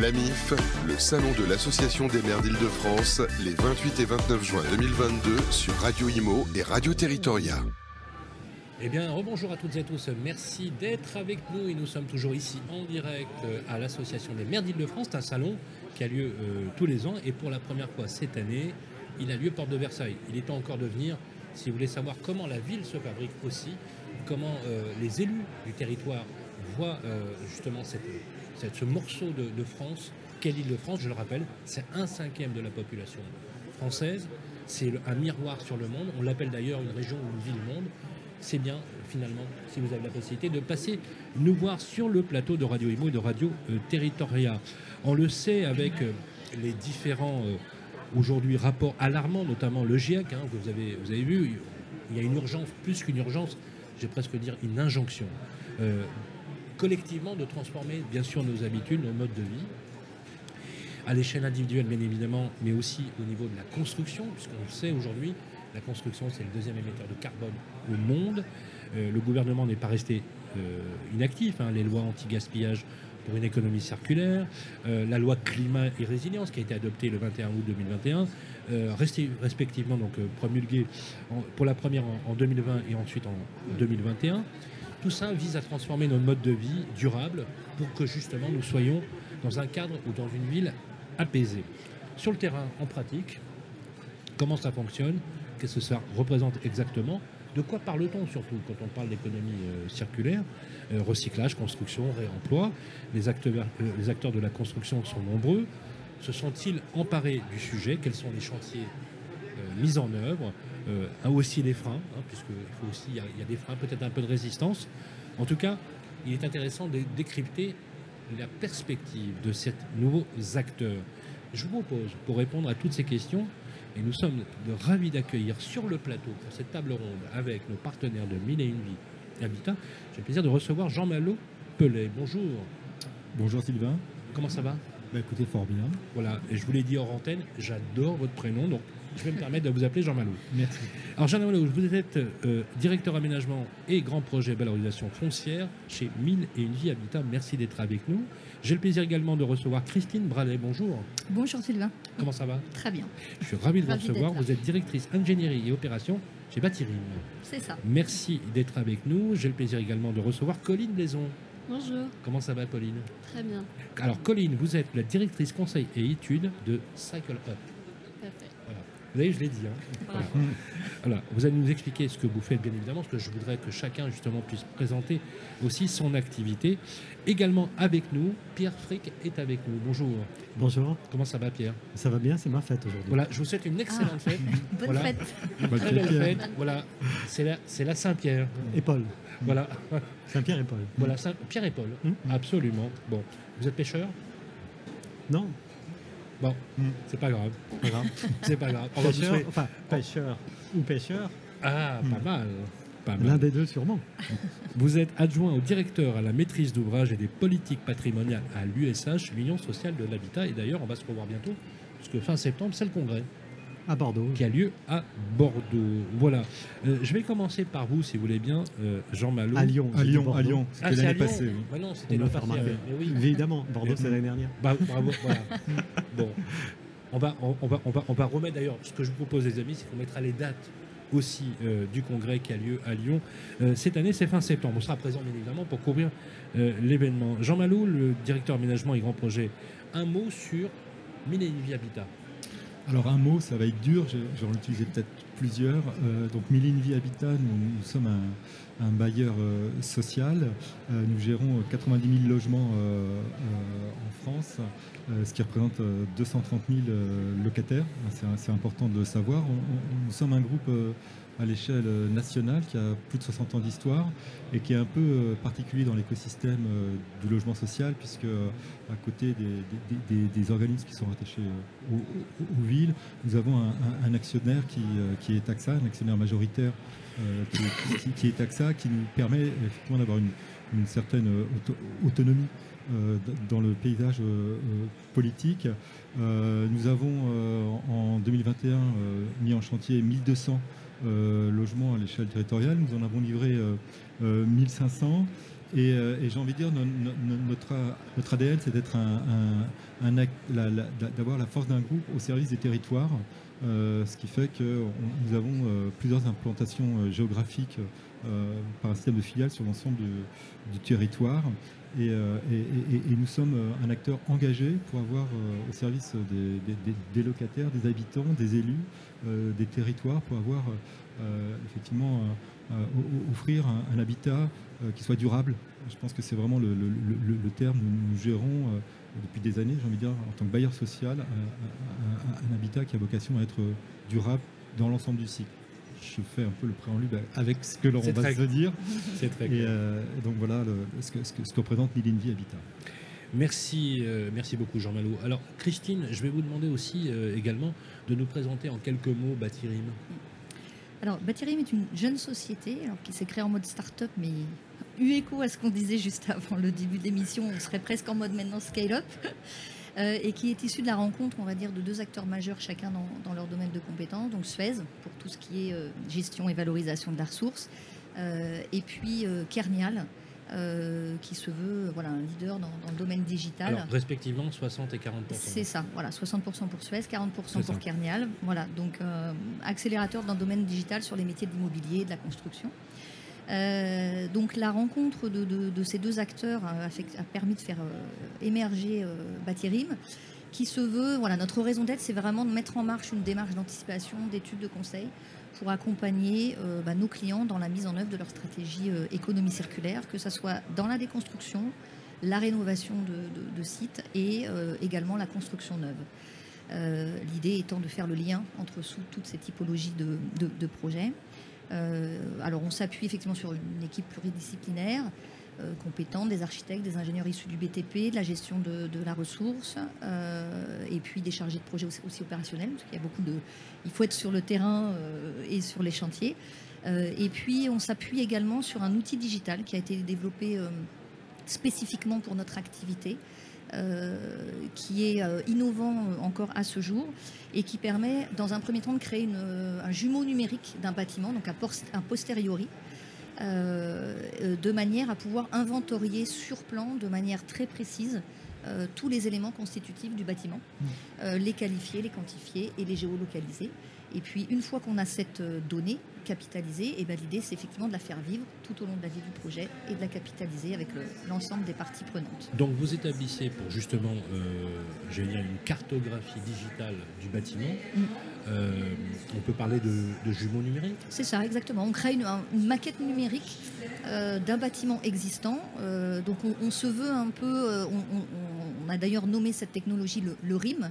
L'AMIF, le salon de l'Association des maires d'Île-de-France, les 28 et 29 juin 2022 sur Radio Imo et Radio Territoria. Eh bien, rebonjour à toutes et à tous. Merci d'être avec nous et nous sommes toujours ici en direct euh, à l'Association des maires d'Île-de-France. C'est un salon qui a lieu euh, tous les ans et pour la première fois cette année, il a lieu porte de Versailles. Il est temps encore de venir si vous voulez savoir comment la ville se fabrique aussi, comment euh, les élus du territoire voient justement ce morceau de, France. Quelle île de France, je le rappelle, c'est un cinquième de la population française. C'est un miroir sur le monde. On l'appelle d'ailleurs une région ou une ville-monde c'est bien finalement, si vous avez la possibilité, de passer nous voir sur le plateau de Radio Imo et de Radio euh, Territoria. On le sait avec euh, les différents euh, aujourd'hui rapports alarmants, notamment le GIEC, hein, que vous avez, vous avez vu, il y a une urgence, plus qu'une urgence, je vais presque dire une injonction, collectivement de transformer bien sûr nos habitudes, nos modes de vie, à l'échelle individuelle bien évidemment, mais aussi au niveau de la construction, puisqu'on sait aujourd'hui, la construction, c'est le deuxième émetteur de carbone au monde. Euh, le gouvernement n'est pas resté euh, inactif. Hein. Les lois anti-gaspillage pour une économie circulaire, euh, la loi climat et résilience qui a été adoptée le 21 août 2021, resté respectivement donc promulguée pour la première en, 2020 et ensuite en 2021. Tout ça vise à transformer nos modes de vie durables pour que justement nous soyons dans un cadre ou dans une ville apaisée. Sur le terrain, en pratique, comment ça fonctionne? Qu'est-ce que ça représente exactement? De quoi parle-t-on surtout quand on parle d'économie euh, circulaire? Euh, Recyclage, construction, réemploi. Euh, les acteurs de la construction sont nombreux. Se sont-ils emparés du sujet? Quels sont les chantiers mis en œuvre? Aussi les freins, hein, puisqu'il faut aussi, il y, a des freins, peut-être un peu de résistance. En tout cas, il est intéressant de décrypter la perspective de ces nouveaux acteurs. Je vous propose, pour répondre à toutes ces questions, et nous sommes ravis d'accueillir sur le plateau pour cette table ronde avec nos partenaires de Mille et une Vie Habitat. J'ai le plaisir de recevoir Jean Malo Pellet. Bonjour. Bonjour Sylvain. Comment ça va? Bah, Écoutez, fort bien. Voilà, et je vous l'ai dit hors antenne, j'adore votre prénom, donc je vais me permettre de vous appeler Jean Malo. Merci. Alors Jean Malo, vous êtes euh, directeur aménagement et grand projet valorisation foncière chez Mille et une Vie Habitat. Merci d'être avec nous. J'ai le plaisir également de recevoir Christine Bralet. Bonjour. Bonjour Sylvain. Comment ça va? Très bien. Je suis ravi de vous recevoir. Vous êtes directrice ingénierie et opération chez Batirim. C'est ça. Merci d'être avec nous. J'ai le plaisir également de recevoir Colline Blaison. Bonjour. Comment ça va, Colline? Très bien. Alors, Colline, vous êtes la directrice conseil et études de Cycle Up. Vous voyez, je l'ai dit. Hein. Voilà. Vous allez nous expliquer ce que vous faites, bien évidemment, parce que je voudrais que chacun, justement, puisse présenter aussi son activité. Également avec nous, Pierre Frick est avec nous. Bonjour. Bonjour. Comment ça va, Pierre? Ça va bien, c'est ma fête aujourd'hui. Voilà, je vous souhaite une excellente ah. fête. Bonne fête. très belle fête. Voilà, c'est la, la Saint-Pierre. Et Paul. Voilà. Saint-Pierre et Paul. Voilà, Saint Pierre et Paul. Hum. Absolument. Bon, vous êtes pêcheur? Non. Bon, c'est pas grave. c'est pas grave. pêcheur, enfin, pêcheur ou pêcheur. Ah, pas hmm. mal. L'un des deux, sûrement. Vous êtes adjoint au directeur à la maîtrise d'ouvrage et des politiques patrimoniales à l'USH, l'Union sociale de l'habitat. Et d'ailleurs, on va se revoir bientôt, parce que fin septembre, c'est le congrès à Bordeaux. Qui a lieu à Bordeaux. Voilà. Euh, je vais commencer par vous, si vous voulez bien, euh, Jean Malo. À Lyon. À Lyon, à Lyon. C'était ah, l'année passée. Bah non, c'était l'année passée. Oui. Évidemment, Bordeaux, c'est l'année dernière. Bah, bravo, voilà. bon. On va, on, va, on, va, on va remettre d'ailleurs, ce que je vous propose, les amis, c'est qu'on mettra les dates aussi euh, du congrès qui a lieu à Lyon. cette année, c'est fin septembre. On sera présent, bien évidemment, pour couvrir l'événement. Jean Malo, le directeur aménagement et grand projet, un mot sur Millénium Habitat. Alors un mot, ça va être dur, j'en utilisé peut-être plusieurs. Euh, donc Milline Vie Habitat, nous, sommes un, bailleur euh, social. Euh, nous gérons 90 000 logements en France, ce qui représente 230 000 locataires. C'est important de le savoir. nous sommes un groupe à l'échelle euh, nationale qui a plus de 60 ans d'histoire et qui est un peu euh, particulier dans l'écosystème euh, du logement social puisque à côté des, organismes qui sont rattachés aux, villes, nous avons un, actionnaire qui, est AXA, un actionnaire majoritaire qui, est AXA, qui nous permet effectivement d'avoir une, certaine autonomie dans le paysage politique. nous avons en 2021 mis en chantier 1200 euh, logements à l'échelle territoriale. Nous en avons livré 1500. Euh, Et, j'ai envie de dire, notre, notre ADN, c'est d'être un, d'avoir la force d'un groupe au service des territoires, ce qui fait que nous avons plusieurs implantations géographiques par un système de filiales sur l'ensemble du, territoire. Et, nous sommes un acteur engagé pour avoir au service des, locataires, des habitants, des élus, des territoires, pour avoir effectivement offrir un habitat euh, qui soit durable. Je pense que c'est vraiment le, terme. Nous, nous gérons euh, depuis des années, j'ai envie de dire, en tant que bailleur social, un, habitat qui a vocation à être durable dans l'ensemble du cycle. Je fais un peu le préambule avec ce que l'on va se dire. C'est très clair. Euh, donc voilà ce, que, ce, que, représente Habitat. Merci, merci beaucoup Jean Malot. Alors Christine, je vais vous demander aussi également de nous présenter en quelques mots Batirim. Alors, Batirim est une jeune société qui s'est créée en mode start-up, mais eu écho à ce qu'on disait juste avant le début de l'émission, on serait presque en mode maintenant scale-up, euh, et qui est issue de la rencontre, on va dire, de deux acteurs majeurs, chacun dans, leur domaine de compétences, donc Suez, pour tout ce qui est euh, gestion et valorisation de la ressource, euh, et puis Kernial, euh, qui se veut voilà, un leader dans, le domaine digital. Alors, respectivement 60 et 40 C'est ça, voilà, 60 pour Suez, 40% pour Kernial. Voilà, donc euh, accélérateur dans le domaine digital sur les métiers de l'immobilier et de la construction. Euh, donc la rencontre de, ces deux acteurs a, permis de faire émerger Batirim, qui se veut, voilà, notre raison d'être, c'est vraiment de mettre en marche une démarche d'anticipation, d'études de conseil pour accompagner euh, bah, nos clients dans la mise en œuvre de leur stratégie euh, économie circulaire, que ce soit dans la déconstruction, la rénovation de, sites et euh, également la construction neuve. L'idée étant de faire le lien entre toutes ces typologies de, projets. alors on s'appuie effectivement sur une équipe pluridisciplinaire euh, compétentes, des architectes, des ingénieurs issus du BTP, de la gestion de, la ressource, euh, et puis des chargés de projet aussi, opérationnels, parce qu'il y a beaucoup de... Il faut être sur le terrain euh, et sur les chantiers. et puis on s'appuie également sur un outil digital qui a été développé spécifiquement pour notre activité. qui est innovant encore à ce jour et qui permet dans un premier temps de créer un jumeau numérique d'un bâtiment, donc un posteriori, euh, de manière à pouvoir inventorier sur plan de manière très précise euh, tous les éléments constitutifs du bâtiment, mmh. euh, les qualifier, les quantifier et les géolocaliser. Et puis une fois qu'on a cette donnée, capitaliser, et ben, l'idée c'est effectivement de la faire vivre tout au long de la vie du projet et de la capitaliser avec l'ensemble des parties prenantes. Donc vous établissez pour justement, euh, une cartographie digitale du bâtiment. Mm. Euh, on peut parler de, jumeaux numériques? C'est ça, exactement. On crée une, maquette numérique euh, d'un bâtiment existant. Euh, donc on, se veut un peu, on, a d'ailleurs nommé cette technologie le RIM.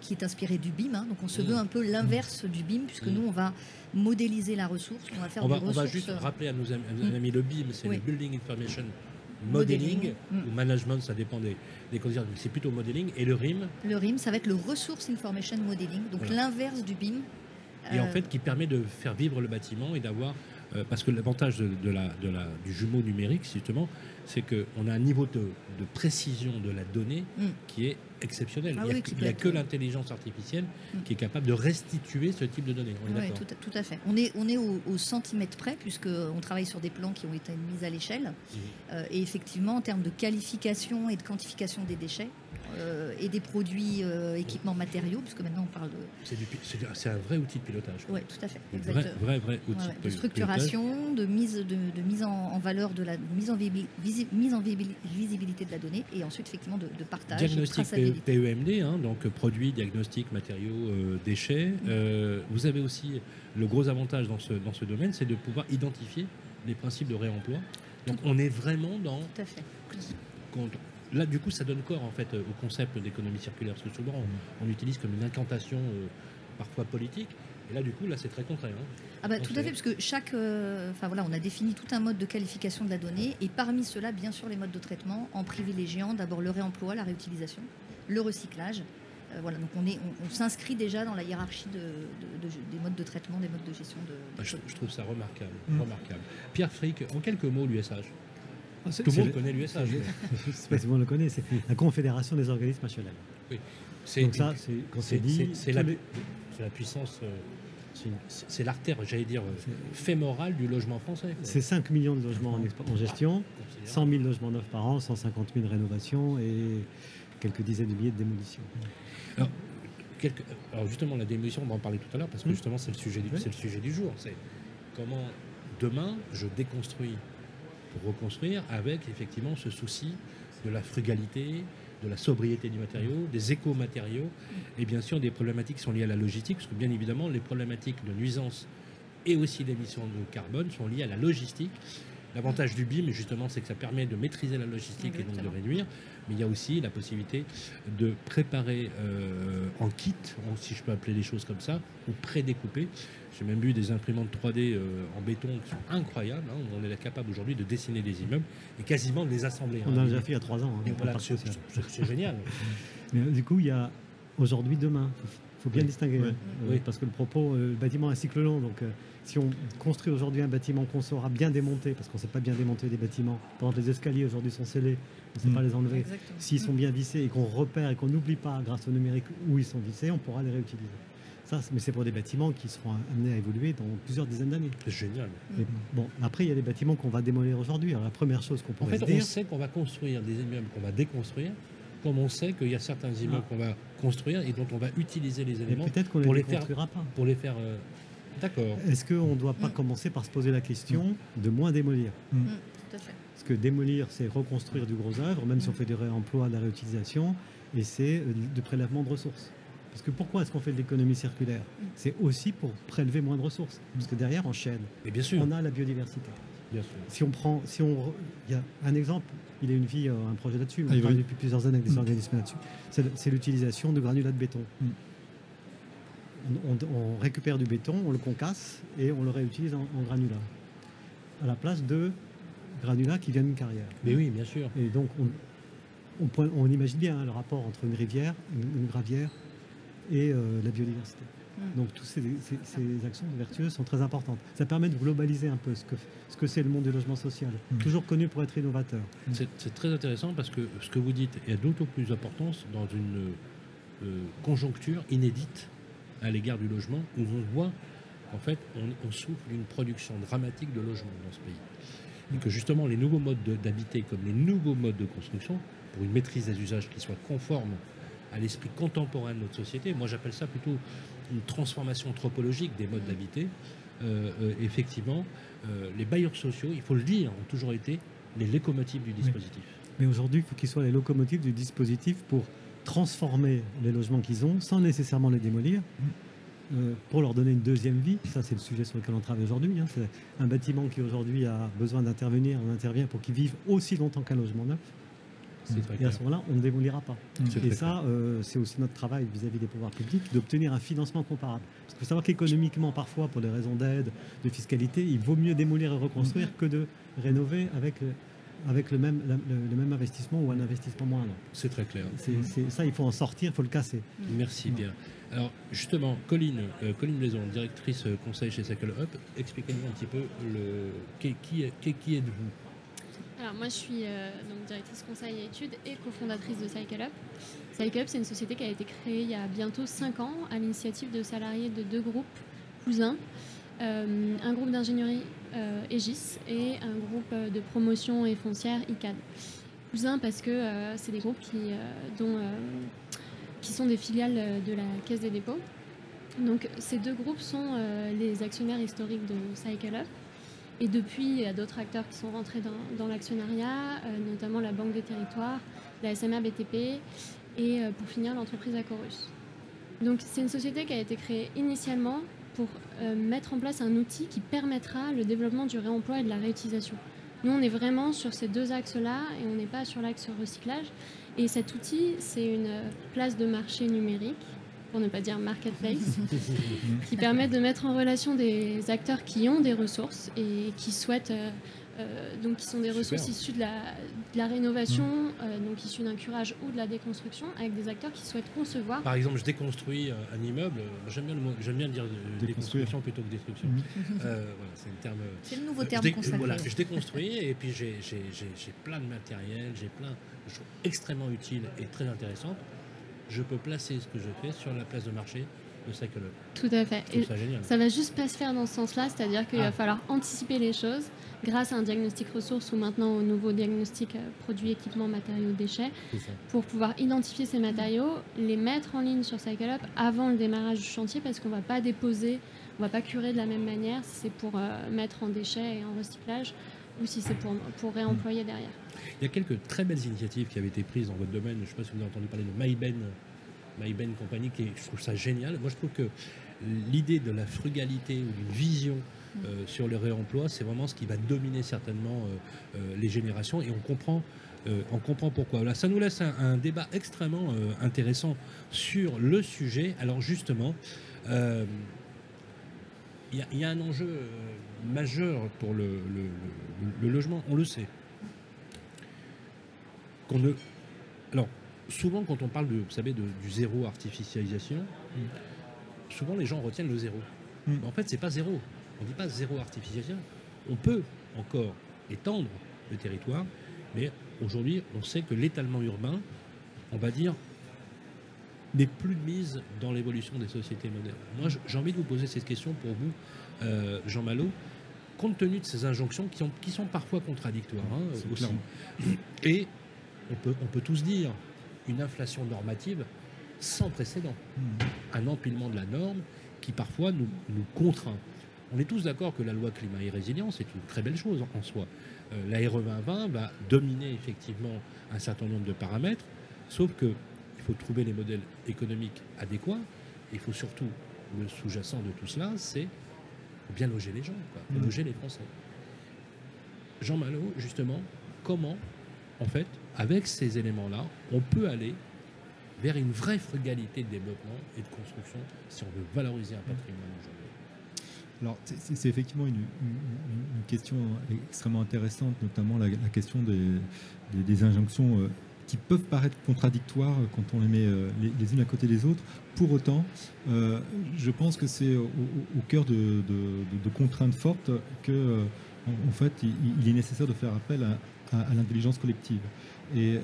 Qui est inspiré du BIM. Hein. donc on se veut mm. un peu l'inverse du BIM, puisque mm. nous, on va modéliser la ressource. On va faire on va, juste rappeler à nos amis, mm. le BIM, c'est le Building Information Modeling, ou management, ça dépend des, des conditions. C'est plutôt modeling. Et le RIM Le RIM, ça va être le Resource Information Modeling, donc l'inverse du BIM. Et en euh, fait, qui permet de faire vivre le bâtiment et d'avoir euh, parce que l'avantage de, la, du jumeau numérique, justement, c'est qu'on a un niveau de, précision de la donnée mm. qui est exceptionnel. Ah il n'y a, que l'intelligence artificielle mm. qui est capable de restituer ce type de données. oui, tout, à fait. On est, on est au, centimètre près, puisqu'on travaille sur des plans qui ont été mis à l'échelle. Euh, et effectivement, en termes de qualification et de quantification des déchets, euh, et des produits, euh, équipements, matériaux, puisque maintenant on parle de. C'est un vrai outil de pilotage. Oui, tout à fait. Vrai, vrai, vrai, outil de, structuration, de mise, de, mise en, valeur de la mise en, mise en visibilité de la donnée et ensuite effectivement de, partage. Diagnostic PEMD, hein, donc produits, diagnostic, matériaux, euh, déchets. vous avez aussi le gros avantage dans ce, dans ce domaine, c'est de pouvoir identifier les principes de réemploi. Donc on est vraiment dans. Tout à fait. Là, du coup, ça donne corps en fait au concept d'économie circulaire, parce que souvent on, utilise comme une incantation euh, parfois politique. Et là, du coup, là, c'est très concret. Hein. Ah bah, tout à fait, parce que chaque, euh, enfin voilà, on a défini tout un mode de qualification de la donnée, et parmi cela, bien sûr, les modes de traitement, en privilégiant d'abord le réemploi, la réutilisation, le recyclage. Euh, voilà, donc on, est, on, s'inscrit déjà dans la hiérarchie de, des modes de traitement, des modes de gestion de. Ah, je, trouve ça remarquable, mmh. remarquable. Pierre Frick, en quelques mots, l'USH. Ah, tout le monde connaît l'USH. Je ne sais pas si vous le connaît, c'est la Confédération des organismes nationaux. Oui. Donc ça, c'est quand c'est dit... C'est la, puissance... Euh, c'est c'est- c'est l'artère, j'allais dire, euh, fémorale du logement français. quoi. C'est 5 millions de logements en, expo- en gestion, Considérable. 100 000 logements neufs par an, 150 000 rénovations et quelques dizaines de milliers de démolitions. Quelque- Alors justement, la démolition, on va en parler tout à l'heure, parce que Mm. justement, c'est le, sujet du- Oui. c'est le sujet du jour. C'est comment demain, je déconstruis pour reconstruire avec effectivement ce souci de la frugalité, de la sobriété du matériau, des éco-matériaux, et bien sûr des problématiques qui sont liées à la logistique, parce que bien évidemment, les problématiques de nuisance et aussi d'émissions de carbone sont liées à la logistique. L'avantage du BIM, justement, c'est que ça permet de maîtriser la logistique et donc de réduire. Mais il y a aussi la possibilité de préparer euh, en kit, si je peux appeler les choses comme ça, ou prédécouper. J'ai même vu des imprimantes 3D euh, en béton qui sont incroyables. hein, on est capable aujourd'hui de dessiner des immeubles et quasiment de les assembler. On hein. a déjà fait il y a 3 ans. hein, voilà, c'est génial. Mais, du coup, il y a aujourd'hui, demain. Il faut bien Oui. distinguer. Euh, Oui. Parce que le propos, le bâtiment a un cycle long. Donc, si on construit aujourd'hui un bâtiment qu'on saura bien démonter, parce qu'on ne sait pas bien démonter des bâtiments, par exemple, les escaliers aujourd'hui sont scellés, on ne sait Mm. pas les enlever. Exactement. S'ils sont bien vissés et qu'on repère et qu'on n'oublie pas grâce au numérique où ils sont vissés, on pourra les réutiliser. Ça, mais c'est pour des bâtiments qui seront amenés à évoluer dans plusieurs dizaines d'années. C'est génial. Mais bon, après, il y a des bâtiments qu'on va démolir aujourd'hui. Alors, la première chose qu'on En pourrait fait, se on sait qu'on va construire des immeubles qu'on va déconstruire, comme on sait qu'il y a certains immeubles Ah. qu'on va construire et dont on va utiliser les mais éléments peut-être qu'on ne pour les les faire- construira pas. pour les faire. euh, D'accord. Est-ce qu'on ne doit pas Mm. commencer par se poser la question de moins démolir? Mm, tout à fait. Que démolir, c'est reconstruire du gros œuvre, même si on fait du réemploi, de la réutilisation, et c'est euh, du prélèvement de ressources. Parce que pourquoi est-ce qu'on fait de l'économie circulaire? C'est aussi pour prélever moins de ressources. Parce que derrière, en chaîne, Et bien sûr. on a la biodiversité. Bien sûr. Si on prend, si on, il y a un exemple, il y a une vie, euh, un projet là-dessus, on Ah, va- depuis plusieurs années avec des Mm. organismes là-dessus. C'est l'utilisation de granulats de béton. Mm. On, on- on récupère du béton, on le concasse et on le réutilise en, en granulats. À la place de granulats qui viennent d'une carrière. Mais oui, bien sûr. Et donc, on, on point- on imagine bien hein, le rapport entre une rivière, une, une gravière et euh, la biodiversité. Mm. Donc, toutes ces, ces- ces actions vertueuses sont très importantes. Ça permet de globaliser un peu ce que ce que c'est le monde du logement social, Mm. toujours connu pour être innovateur. C'est très intéressant parce que ce que vous dites est d'autant plus importance dans une euh, conjoncture inédite à l'égard du logement où on voit qu'en fait on, on souffre d'une production dramatique de logements dans ce pays. Et que justement les nouveaux modes de- d'habiter comme les nouveaux modes de construction, pour une maîtrise des usages qui soit conforme à l'esprit contemporain de notre société, moi j'appelle ça plutôt une transformation anthropologique des modes d'habiter, euh, euh, effectivement, euh, les bailleurs sociaux, il faut le dire, ont toujours été les locomotives du dispositif. Mais aujourd'hui, il faut qu'ils soient les locomotives du dispositif pour transformer les logements qu'ils ont sans nécessairement les démolir, euh, pour leur donner une deuxième vie. Ça, c'est le sujet sur lequel on travaille aujourd'hui. hein. C'est un bâtiment qui aujourd'hui a besoin d'intervenir, on intervient pour qu'il vive aussi longtemps qu'un logement neuf. Et à ce moment-là, on ne démolira pas. Et ça, euh, c'est aussi notre travail vis-à-vis des pouvoirs publics, d'obtenir un financement comparable. Parce qu'il faut savoir qu'économiquement, parfois, pour des raisons d'aide, de fiscalité, il vaut mieux démolir et reconstruire que de rénover avec, le- avec le, même, la- le, le même investissement ou un investissement moindre. C'est très clair. C'est, ça, il faut en sortir, il faut le casser. Merci bien. Alors justement, Colline, euh, Blaison, directrice euh, conseil chez Cycle Up, expliquez-nous un petit peu le qui, êtes-vous? Alors moi je suis euh, donc directrice conseil et études et cofondatrice de Cycle Up. Cycle Up c'est une société qui a été créée il y a bientôt 5 ans à l'initiative de salariés de deux groupes cousins. Un groupe d'ingénierie Aegis et un groupe de promotion et foncière ICAD. Cousins parce que c'est des groupes qui, dont, qui sont des filiales euh, de la Caisse des dépôts. Donc ces deux groupes sont euh, les actionnaires historiques de Cycle. Et depuis, il y a d'autres acteurs qui sont rentrés dans, l'actionnariat, euh, notamment la Banque des Territoires, la SMR BTP et pour finir l'entreprise Acorus. Donc c'est une société qui a été créée initialement pour mettre en place un outil qui permettra le développement du réemploi et de la réutilisation. Nous, on est vraiment sur ces deux axes-là et on n'est pas sur l'axe recyclage. Et cet outil, c'est une place de marché numérique, pour ne pas dire marketplace, qui permet de mettre en relation des acteurs qui ont des ressources et qui souhaitent, euh, euh, donc qui sont des Super. ressources issues de la, de la rénovation, euh, donc issues d'un curage ou de la déconstruction, avec des acteurs qui souhaitent concevoir. Par exemple, je déconstruis un immeuble. J'aime bien, le mot- j'aime bien dire Déconstruire. déconstruction plutôt que destruction. Euh, voilà, c'est un terme. C'est le nouveau je terme dé- consacré. Voilà, je déconstruis et puis j'ai j'ai- j'ai- j'ai plein de matériel, j'ai plein de choses extrêmement utiles et très intéressantes. Je peux placer ce que je fais sur la place de marché de Cycle Up. Tout à fait. Je trouve Et ça génial. ça va juste pas se faire dans ce sens-là, c'est-à-dire qu'il Ah. va falloir anticiper les choses grâce à un diagnostic ressources ou maintenant au nouveau diagnostic euh, produits, équipements, matériaux, déchets, pour pouvoir identifier ces matériaux, les mettre en ligne sur CycleUp avant le démarrage du chantier parce qu'on va pas déposer, on va pas curer de la même manière si c'est pour euh, mettre en déchets et en recyclage ou si c'est pour, pour réemployer derrière. Il y a quelques très belles initiatives qui avaient été prises dans votre domaine. Je ne sais pas si vous avez entendu parler de MyBen, MyBen Company, qui est- je trouve ça génial. Moi, je trouve que l'idée de la frugalité ou d'une vision euh, sur le réemploi, c'est vraiment ce qui va dominer certainement euh, euh, les générations et on comprend. on comprend pourquoi. Ça nous laisse un, débat extrêmement intéressant sur le sujet. Alors justement, il y, a- un enjeu majeur pour le logement, on le sait. Qu'on ne... Alors, souvent quand on parle de, vous savez, de- du zéro artificialisation, souvent les gens retiennent le zéro. Mm. Mais en fait, c'est pas zéro. On ne dit pas zéro artificialisation. On peut encore étendre le territoire, mais aujourd'hui, on sait que l'étalement urbain, on va dire, n'est plus de mise dans l'évolution des sociétés modernes. Moi, j'ai envie de vous poser cette question pour vous, euh, Jean Malo, compte tenu de ces injonctions qui, ont- qui sont parfois contradictoires hein, aussi. Et on peut, on peut tous dire une inflation normative sans précédent, un empilement de la norme qui parfois nous, nous contraint. On est tous d'accord que la loi climat et résilience est une très belle chose en soi. Euh, la RE 2020 va dominer effectivement un certain nombre de paramètres, sauf que il faut trouver les modèles économiques adéquats. Et il faut surtout, le sous-jacent de tout cela, c'est bien loger les gens, quoi, faut Mm. loger les Français. Jean Malo, justement, comment, en fait, avec ces éléments-là, on peut aller vers une vraie frugalité de développement et de construction si on veut valoriser un patrimoine aujourd'hui. Alors, c'est- effectivement une, question extrêmement intéressante, notamment la, question des, injonctions euh, qui peuvent paraître contradictoires quand on les met euh, les, unes à côté des autres. Pour autant, euh, je pense que c'est au, cœur de, contraintes fortes que, euh, en, fait, il est nécessaire de faire appel à, à- l'intelligence collective. Et,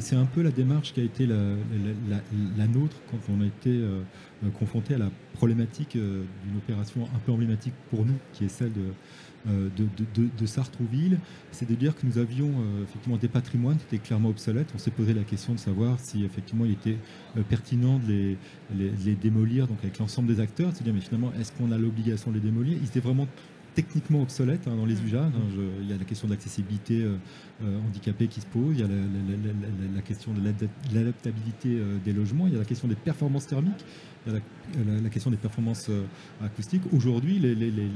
c'est un peu la démarche qui a été la, nôtre quand on a été euh, confronté à la problématique euh, d'une opération un peu emblématique pour nous, qui est celle de, euh, de, de- de- de Sartrouville, c'est de dire que nous avions euh, effectivement des patrimoines qui étaient clairement obsolètes. On s'est posé la question de savoir si effectivement il était euh, pertinent de les, les- de démolir, donc avec l'ensemble des acteurs, c'est-à-dire mais finalement est-ce qu'on a l'obligation de les démolir? Ils étaient vraiment techniquement obsolètes hein, dans les usages. hein. Je- il y a la question de l'accessibilité euh, euh, handicapée qui se pose, il y a la, la- la- la- question de l'adap- l'adaptabilité euh, des logements, il y a la question des performances thermiques, il y a la, la- la question des performances euh, acoustiques. Aujourd'hui, les, les- les-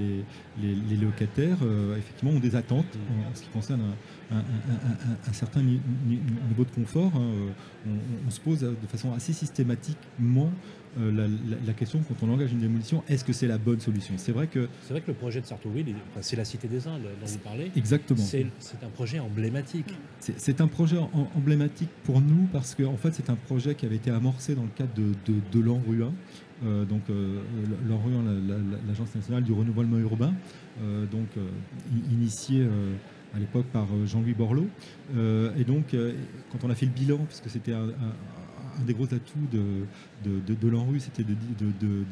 les- locataires, euh, effectivement, ont des attentes en, en ce qui concerne un, un- un- un- un- un certain ni- ni- niveau de confort. hein. Euh, On, on se pose de façon assez systématiquement euh, la, la- la question quand on engage une démolition, est-ce que c'est la bonne solution? C'est vrai que, C'est vrai que le projet de Sartrouville, enfin, c'est la Cité des Indes dont vous parlez. exactement. C'est un projet emblématique. C'est un projet en- emblématique pour nous parce que en fait c'est un projet qui avait été amorcé dans le cadre de, de, de l'ANRU 1, euh, donc euh, l'ANRU 1, la- la- l'Agence nationale du renouvellement urbain, euh, donc euh, initié euh, à l'époque par euh, Jean-Louis Borloo. Euh, et donc euh, quand on a fait le bilan, puisque c'était un, des gros atouts de, de, c'était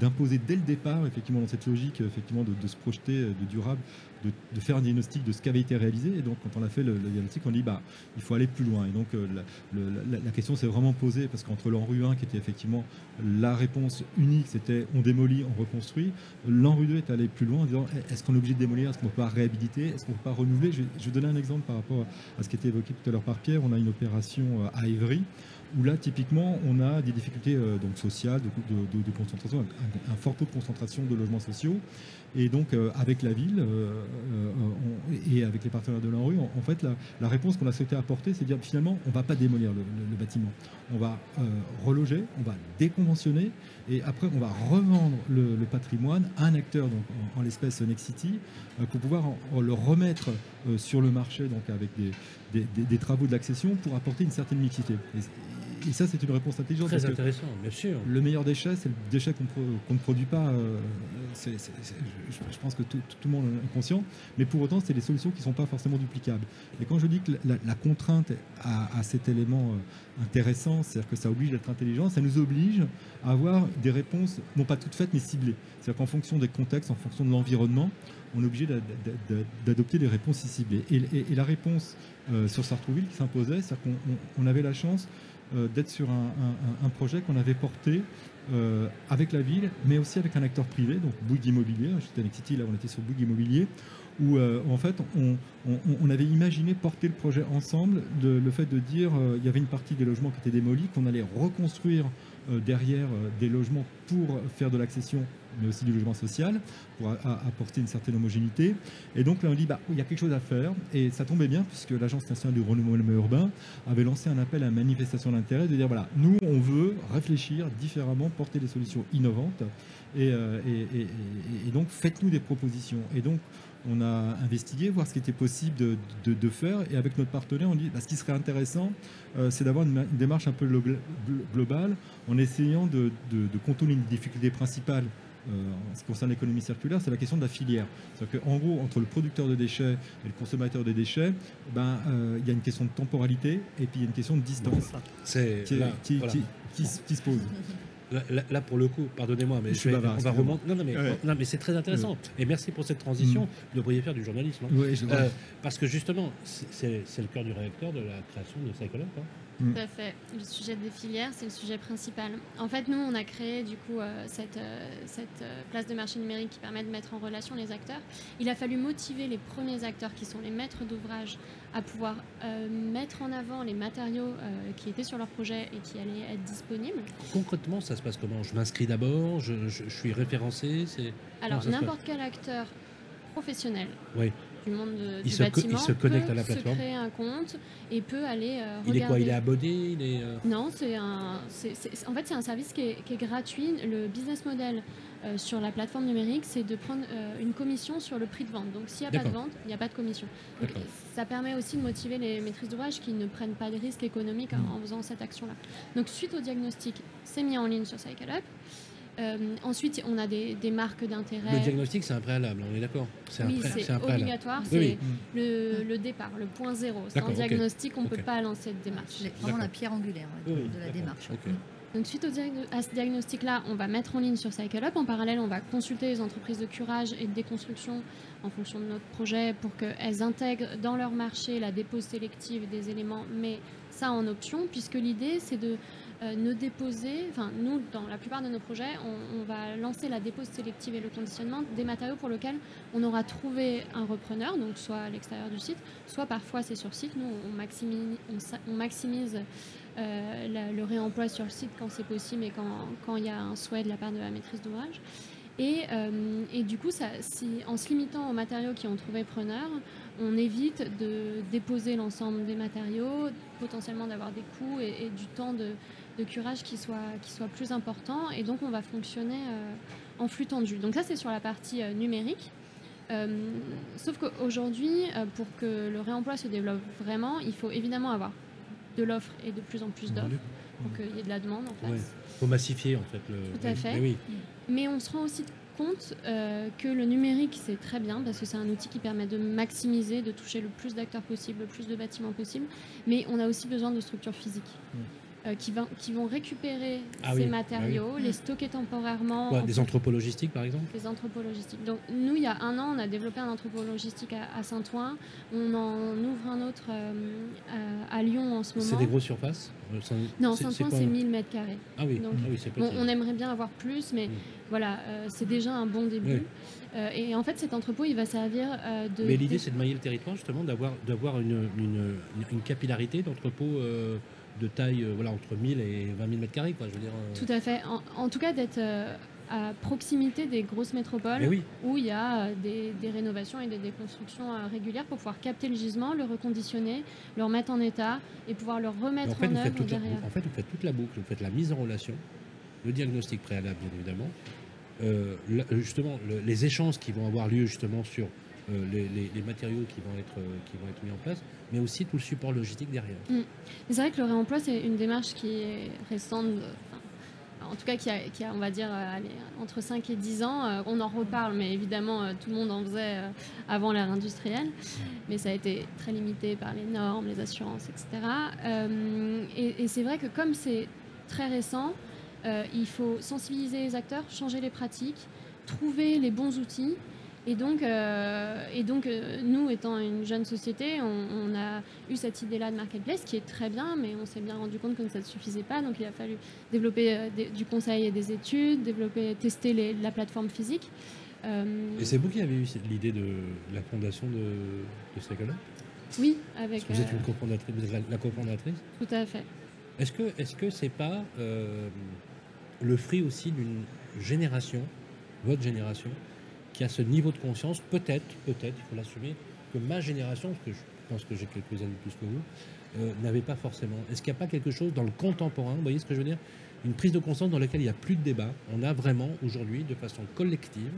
d'imposer dès le départ, effectivement, dans cette logique, effectivement, de, se projeter, de durable, de, de faire un diagnostic de ce qui avait été réalisé. Et donc, quand on a fait le, le diagnostic, on dit, bah, il faut aller plus loin. Et donc, euh, la, la- la question s'est vraiment posée, parce qu'entre l'ANRU 1, qui était effectivement la réponse unique, c'était on démolit, on reconstruit, l'ANRU 2 est allé plus loin en disant, eh, est-ce qu'on est obligé de démolir, est-ce qu'on peut pas réhabiliter, est-ce qu'on peut pas renouveler? Je vais, je vais donner un exemple par rapport à ce qui était évoqué tout à l'heure par Pierre. On a une opération euh, à Évry, où là, typiquement, on a des difficultés euh, donc sociales, de, concentration, un, un fort taux de concentration de logements sociaux. Et donc, euh, avec la ville euh, et avec les partenaires de l'ANRU, en, fait, la, la réponse qu'on a souhaité apporter, c'est de dire finalement, on ne va pas démolir le, bâtiment. On va reloger, on va déconventionner, et après, on va revendre le, patrimoine à un acteur, donc en, en l'espèce euh, pour pouvoir le remettre sur le marché, donc avec des, des, travaux de l'accession, pour apporter une certaine mixité. Et ça, c'est une réponse intelligente. Très intéressant, bien sûr. le meilleur déchet, c'est le déchet qu'on pro- ne produit pas. euh, je, je pense que tout, tout le monde est conscient. Mais pour autant, c'est des solutions qui ne sont pas forcément duplicables. Et quand je dis que la, la contrainte a, a cet élément euh, intéressant, c'est-à-dire que ça oblige d'être intelligent, ça nous oblige à avoir des réponses, non pas toutes faites, mais ciblées. C'est-à-dire qu'en fonction des contextes, en fonction de l'environnement, on est obligé d'a- d'a- d'a- d'adopter des réponses ciblées. Et, et- et la réponse euh, sur Sartrouville qui s'imposait, c'est-à-dire qu'on on- on avait la chance d'être sur un, projet qu'on avait porté euh, avec la ville, mais aussi avec un acteur privé, donc Bouygues Immobilier. J'étais avec Titi, là on était sur Bouygues Immobilier, où euh, en fait on, avait imaginé porter le projet ensemble, le fait de dire euh, il y avait une partie des logements qui étaient démolis, qu'on allait reconstruire euh, derrière euh, des logements pour faire de l'accession, mais aussi du logement social, pour apporter une certaine homogénéité. Et donc là on dit bah, il y a quelque chose à faire, et ça tombait bien puisque l'Agence nationale du renouvellement urbain avait lancé un appel à manifestation d'intérêt de dire voilà, nous on veut réfléchir différemment, porter des solutions innovantes et, euh, donc faites-nous des propositions. Et donc on a investigué, voir ce qui était possible de, faire et avec notre partenaire on dit bah, ce qui serait intéressant euh, c'est d'avoir une, ma- une démarche un peu glo- glo- globale en essayant de, contourner une difficulté principale en ce qui concerne l'économie circulaire, c'est la question de la filière. C'est-à-dire qu'en gros, entre le producteur de déchets et le consommateur de déchets, ben, euh, il y a une question de temporalité et puis il y a une question de distance qui, là, qui- voilà. qui- qui se- pose. Là, là- là, pour le coup, pardonnez-moi, mais Je vais- bavard, on va remonter. Non, non, mais, Ouais. non, mais c'est très intéressant. Et merci pour cette transition. Vous devriez faire du journalisme. hein. Ouais, je- Euh, parce que justement, c'est- le cœur du réacteur de la création de Cycle Up. Hein. Tout à fait. Le sujet des filières, c'est le sujet principal. En fait, nous, on a créé du coup euh, cette, euh, cette euh, place de marché numérique qui permet de mettre en relation les acteurs. Il a fallu motiver les premiers acteurs qui sont les maîtres d'ouvrage à pouvoir euh, mettre en avant les matériaux euh, qui étaient sur leur projet et qui allaient être disponibles. Concrètement, ça se passe comment? Je m'inscris d'abord, je, je- je suis référencé. C'est Alors, n'importe quel acteur professionnel Oui. Du monde de- Il du se co- bâtiment il se connecte peut à la se plateforme. créer un compte et peut aller euh, il est quoi Il est abonné Il est. euh, Non, c'est un. c'est- c'est- en fait, c'est un service qui est, qui est gratuit. Le business model euh, sur la plateforme numérique, c'est de prendre une commission sur le prix de vente. Donc, s'il n'y a pas de vente, il n'y a pas de commission. Donc, ça permet aussi de motiver les maîtrises d'ouvrage qui ne prennent pas de risques économiques en, en faisant cette action-là. Donc, suite au diagnostic, c'est mis en ligne sur CycleUp. Euh, ensuite, on a des, des marques d'intérêt. Le diagnostic, c'est un préalable, on est d'accord C'est Oui, c'est obligatoire. C'est oui. le, le départ, le point zéro. Sans diagnostic, on ne peut pas lancer de démarche. C'est vraiment la pierre angulaire ouais, Oui, oui, de la démarche. Ok. Donc suite au à ce diagnostic-là, on va mettre en ligne sur CycleUp. En parallèle, on va consulter les entreprises de curage et de déconstruction en fonction de notre projet pour qu'elles intègrent dans leur marché la dépose sélective des éléments, mais ça en option, puisque l'idée c'est de euh, ne déposer, enfin nous, dans la plupart de nos projets, on, va lancer la dépose sélective et le conditionnement des matériaux pour lesquels on aura trouvé un repreneur, donc soit à l'extérieur du site, soit parfois c'est sur site. Nous, on maximise, euh, le réemploi sur site quand c'est possible et quand il y a un souhait de la part de la maîtrise d'ouvrage. Et, euh, du coup, en se limitant aux matériaux qui ont trouvé preneur, on évite de déposer l'ensemble des matériaux, potentiellement d'avoir des coûts et du temps de, de curage qui soit, qui soit plus important. Et donc, on va fonctionner euh, en flux tendu. Donc ça, c'est sur la partie euh, numérique. Euh, sauf qu'aujourd'hui, pour que le réemploi se développe vraiment, il faut évidemment avoir de l'offre et de plus en plus d'offres pour qu'il y ait de la demande en face. Ouais. faut massifier en fait le. Tout à fait. mais oui. Mais on se rend aussi compte que le numérique, c'est très bien parce que c'est un outil qui permet de maximiser, de toucher le plus d'acteurs possible, le plus de bâtiments possible. Mais on a aussi besoin de structures physiques. Euh, qui, va- qui vont récupérer Ah ces oui, matériaux, oui. les stocker temporairement. Des entrepôts logistiques par exemple? Des entrepôts logistiques. Donc nous, il y a un an, on a développé un entrepôt logistique à, à Saint-Ouen. On en ouvre un autre euh, à, à Lyon en ce moment. C'est des grosses surfaces? Euh, Non, Saint-Ouen, c'est 1000 mètres carrés. Ah oui, Donc, ah oui c'est Bon, petit. on aimerait bien avoir plus, mais voilà, euh, c'est déjà un bon début. Euh, et en fait, cet entrepôt, il va servir euh, de. Mais l'idée, c'est de mailler le territoire, justement, d'avoir, d'avoir une, une, une capillarité d'entrepôts euh, de taille euh, voilà, entre 1000 et 20 000 mètres carrés. Quoi, je veux dire, euh. Tout à fait. En, en tout cas, d'être euh, à proximité des grosses métropoles oui, où il y a des, des rénovations et des déconstructions régulières pour pouvoir capter le gisement, le reconditionner, le remettre en état et pouvoir le remettre en, fait, en œuvre toute la, derrière. en fait, vous faites toute la boucle. Vous faites la mise en relation, le diagnostic préalable, bien évidemment. Euh, justement, le- les échanges qui vont avoir lieu justement sur euh, les, les- les matériaux qui vont, être, qui vont être mis en place, mais aussi tout le support logistique derrière. Mm. C'est vrai que le réemploi, c'est une démarche qui est récente, en tout cas qui a, qui a, on va dire, euh, entre 5 et 10 ans. Euh, on en reparle, mais évidemment, euh, tout le monde en faisait avant l'ère industrielle. Mais ça a été très limité par les normes, les assurances, etc. et, et c'est vrai que comme c'est très récent, il faut sensibiliser les acteurs, changer les pratiques, trouver les bons outils et donc, euh, et donc euh, nous, étant une jeune société, on, a eu cette idée-là de marketplace qui est très bien, mais on s'est bien rendu compte que ça ne suffisait pas. Donc il a fallu développer euh, du conseil et des études, développer, tester la plateforme physique. et c'est vous qui avez eu l'idée de la fondation de, de Oui, avec. vous êtes une cofondatrice, vous êtes la, cofondatrice Tout à fait. Est-ce que est-ce que c'est pas le fruit aussi d'une génération, votre génération, qui a ce niveau de conscience, peut-être, peut-être, il faut l'assumer, que ma génération, parce que je pense que j'ai quelques années plus que vous, euh, n'avait pas forcément. Est-ce qu'il n'y a pas quelque chose dans le contemporain, vous voyez ce que je veux dire Une prise de conscience dans laquelle il n'y a plus de débat. On a vraiment aujourd'hui, de façon collective,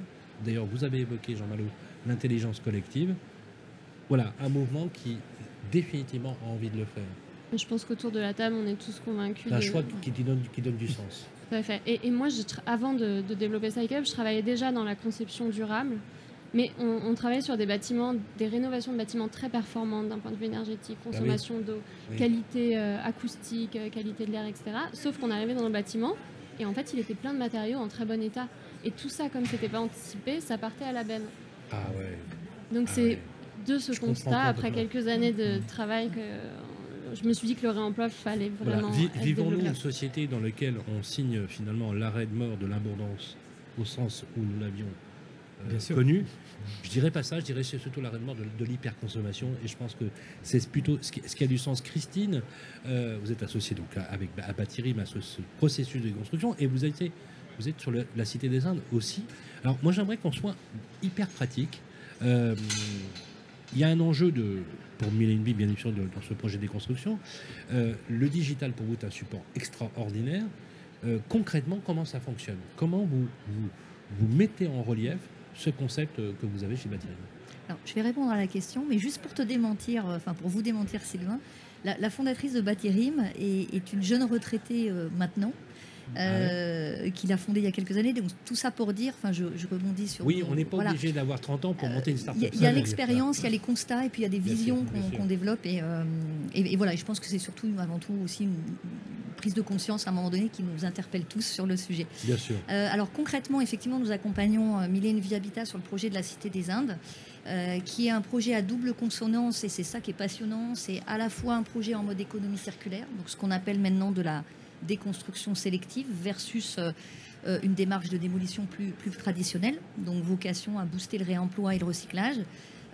d'ailleurs vous avez évoqué, Jean Malo, l'intelligence collective, voilà, un mouvement qui définitivement a envie de le faire. Je pense qu'autour de la table, on est tous convaincus. Un choix qui, donne, qui donne du sens. Et, moi, avant de, développer Cycle, je travaillais déjà dans la conception durable. Mais on, travaillait sur des bâtiments, des rénovations de bâtiments très performantes d'un point de vue énergétique, ah consommation d'eau, qualité euh, acoustique, euh, qualité de l'air, etc. Sauf qu'on arrivait dans le bâtiment et en fait, il était plein de matériaux en très bon état. Et tout ça, comme c'était pas anticipé, ça partait à la benne. Ah ouais. Donc ah c'est de ce constat, après quelques années de travail, que je me suis dit que le réemploi fallait vraiment. Vivons-nous une société dans laquelle on signe finalement l'arrêt de mort de l'abondance au sens où nous l'avions euh, connu? Je dirais pas ça, je dirais surtout l'arrêt de mort de, l'hyperconsommation. Et je pense que c'est plutôt ce qui, a du sens. Christine, euh, vous êtes associée donc avec à Batirim à ce, processus de construction et vous, êtes, vous êtes sur la Cité des Indes aussi. Alors moi j'aimerais qu'on soit hyper pratique. Euh, il y a un enjeu de, pour Mille Vie, bien sûr, dans ce projet de déconstruction. Euh, le digital, pour vous, est un support extraordinaire. Euh, concrètement, comment ça fonctionne? Comment vous, vous, mettez en relief ce concept euh, que vous avez chez Batirim alors, je vais répondre à la question, mais juste pour te démentir, enfin pour vous démentir, Sylvain, la, fondatrice de Batirim est, une jeune retraitée maintenant, euh, qu'il a fondé il y a quelques années. Donc tout ça pour dire, enfin je, rebondis sur. Oui, on n'est pas obligé d'avoir 30 ans pour euh, monter une start-up. Il y a, l'expérience, il y a les constats et puis il y a des visions qu'on développe. Euh, et, et, voilà, je pense que c'est surtout avant tout aussi une prise de conscience à un moment donné qui nous interpelle tous sur le sujet. Bien sûr. alors concrètement, effectivement, nous accompagnons Mille Vie Habitat sur le projet de la Cité des Indes. qui est un projet à double consonance et c'est ça qui est passionnant. C'est à la fois un projet en mode économie circulaire, donc ce qu'on appelle maintenant de la déconstruction sélective versus euh, euh, une démarche de démolition plus, plus traditionnelle, donc vocation à booster le réemploi et le recyclage.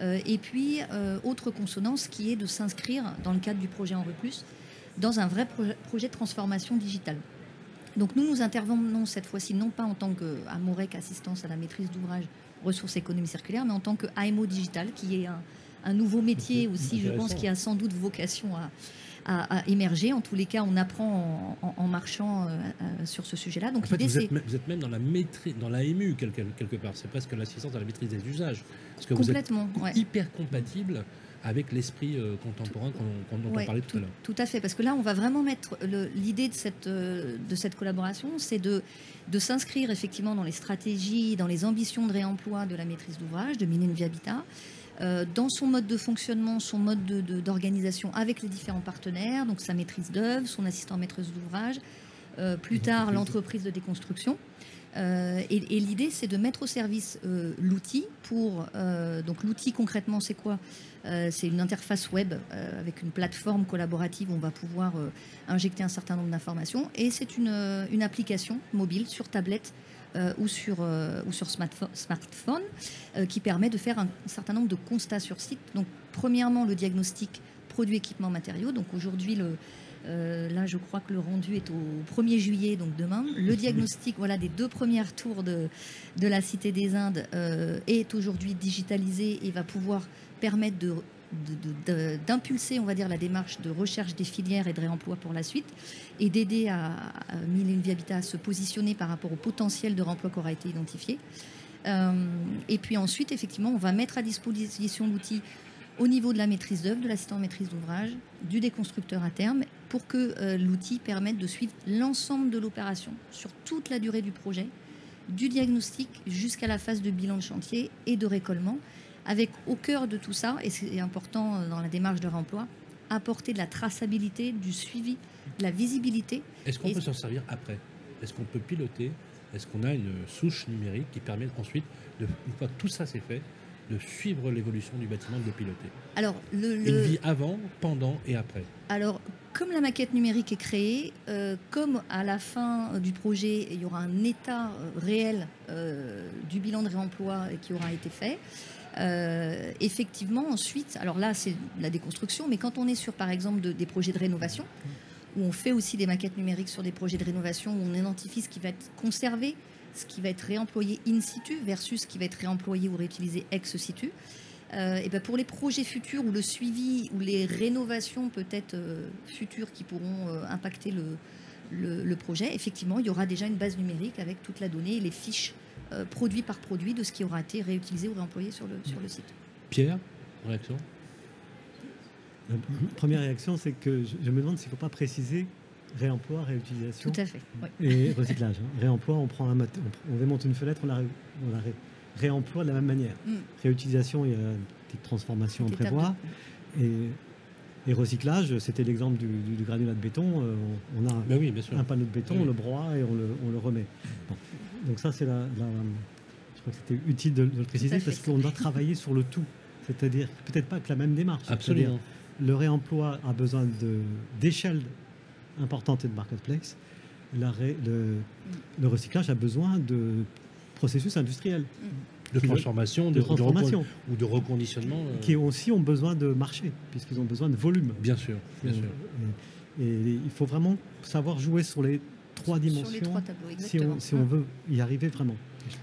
Euh, et puis, autre consonance qui est de s'inscrire dans le cadre du projet En Plus dans un vrai projet de transformation digitale. Donc nous, nous intervenons cette fois-ci non pas en tant qu'AMOREC, assistance à la maîtrise d'ouvrage, ressources économie circulaire, mais en tant que AMO digital, qui est un, un nouveau métier aussi, je pense, qui a sans doute vocation à, à, émerger. En tous les cas, on apprend en, marchant euh, euh, sur ce sujet-là. Donc, vous, êtes, vous, êtes, même dans la, maîtrise, dans la MU quelque, quelque part. C'est presque l'assistance à la maîtrise des usages. Parce que vous êtes hyper compatible avec l'esprit euh, contemporain dont on parlait tout, à l'heure. Tout à fait, parce que là, on va vraiment mettre l'idée de cette, de cette collaboration, c'est de, de s'inscrire effectivement dans les stratégies, dans les ambitions de réemploi de la maîtrise d'ouvrage, de Mine Habitat, dans son mode de fonctionnement, son mode d'organisation avec les différents partenaires, donc sa maîtrise d'œuvre, son assistant maîtrise d'ouvrage, euh, plus tard l'entreprise de déconstruction. Euh, et, l'idée, c'est de mettre au service l'outil pour. donc, l'outil concrètement, c'est quoi? C'est une interface web avec une plateforme collaborative où on va pouvoir injecter un certain nombre d'informations. Et c'est une, une, application mobile sur tablette euh, ou sur, euh, ou sur smartphone, euh, qui permet de faire un, certain nombre de constats sur site. Donc, premièrement, le diagnostic produits, équipements, matériaux. Donc, aujourd'hui, le, là, je crois que le rendu est au 1er juillet, donc demain. Le diagnostic voilà, des deux premières tours de, de la Cité des Indes est aujourd'hui digitalisé et va pouvoir permettre de d'impulser, on va dire, la démarche de recherche des filières et de réemploi pour la suite, et d'aider à, à Mille Habitat à se positionner par rapport au potentiel de remploi qui aura été identifié. Euh, et puis ensuite, effectivement, on va mettre à disposition l'outil au niveau de la maîtrise d'œuvre, de l'assistant maîtrise d'ouvrage, du déconstructeur à terme, pour que euh, l'outil permette de suivre l'ensemble de l'opération sur toute la durée du projet, du diagnostic jusqu'à la phase de bilan de chantier et de récollement, avec au cœur de tout ça, et c'est important dans la démarche de remploi, apporter de la traçabilité, du suivi, de la visibilité. Est-ce qu'on Et- peut s'en servir après? Est-ce qu'on peut piloter? Est-ce qu'on a une souche numérique qui permet ensuite, de, une fois que tout ça c'est fait, de suivre l'évolution du bâtiment, de le piloter? Alors, le, Une vie avant, pendant et après. Alors, comme la maquette numérique est créée, euh, comme à la fin euh, du projet, il y aura un état euh, réel euh, du bilan de réemploi qui aura été fait, euh, effectivement, ensuite, alors là, c'est la déconstruction, mais quand on est sur, par exemple, de- des projets de rénovation, où on fait aussi des maquettes numériques sur des projets de rénovation, où on identifie ce qui va être conservé, ce qui va être réemployé in situ versus ce qui va être réemployé ou réutilisé ex situ. Euh, et ben pour les projets futurs ou le suivi ou les rénovations peut-être euh, futures qui pourront impacter le, le, le projet, effectivement, il y aura déjà une base numérique avec toute la donnée et les fiches euh, produit par produit de ce qui aura été réutilisé ou réemployé sur le, sur le site. Pierre, réaction? La première réaction, c'est que je, je me demande s'il ne faut pas préciser réemploi, réutilisation Tout à fait. oui. et recyclage. hein. Réemploi, on prend un mat- on, on démonte une fenêtre, on la, ré- on la ré- réemploie de la même manière. Mm. Réutilisation, il y a une petite transformation à prévoir. Et, et recyclage, c'était l'exemple du, du- du granulat de béton. euh, on, on a Ben oui, bien sûr. un panneau de béton, Oui. on le broie et on le, on le remet. Bon. Donc ça, c'est la, la- Je crois que c'était utile de, de le préciser parce qu'on doit travailler sur le tout. C'est-à-dire, peut-être pas que la même démarche. Absolument. Le réemploi a besoin de- d'échelle importante et de marketplace. La ré- le, le recyclage a besoin de processus industriels, De Puis le- transformation, de de, de ou de reconditionnement. euh, qui aussi ont besoin de marché, puisqu'ils ont besoin de volume. Bien sûr, bien sûr. Et, et il faut vraiment savoir jouer sur les trois dimensions. Sur les trois tableaux, si on, si on veut y arriver vraiment.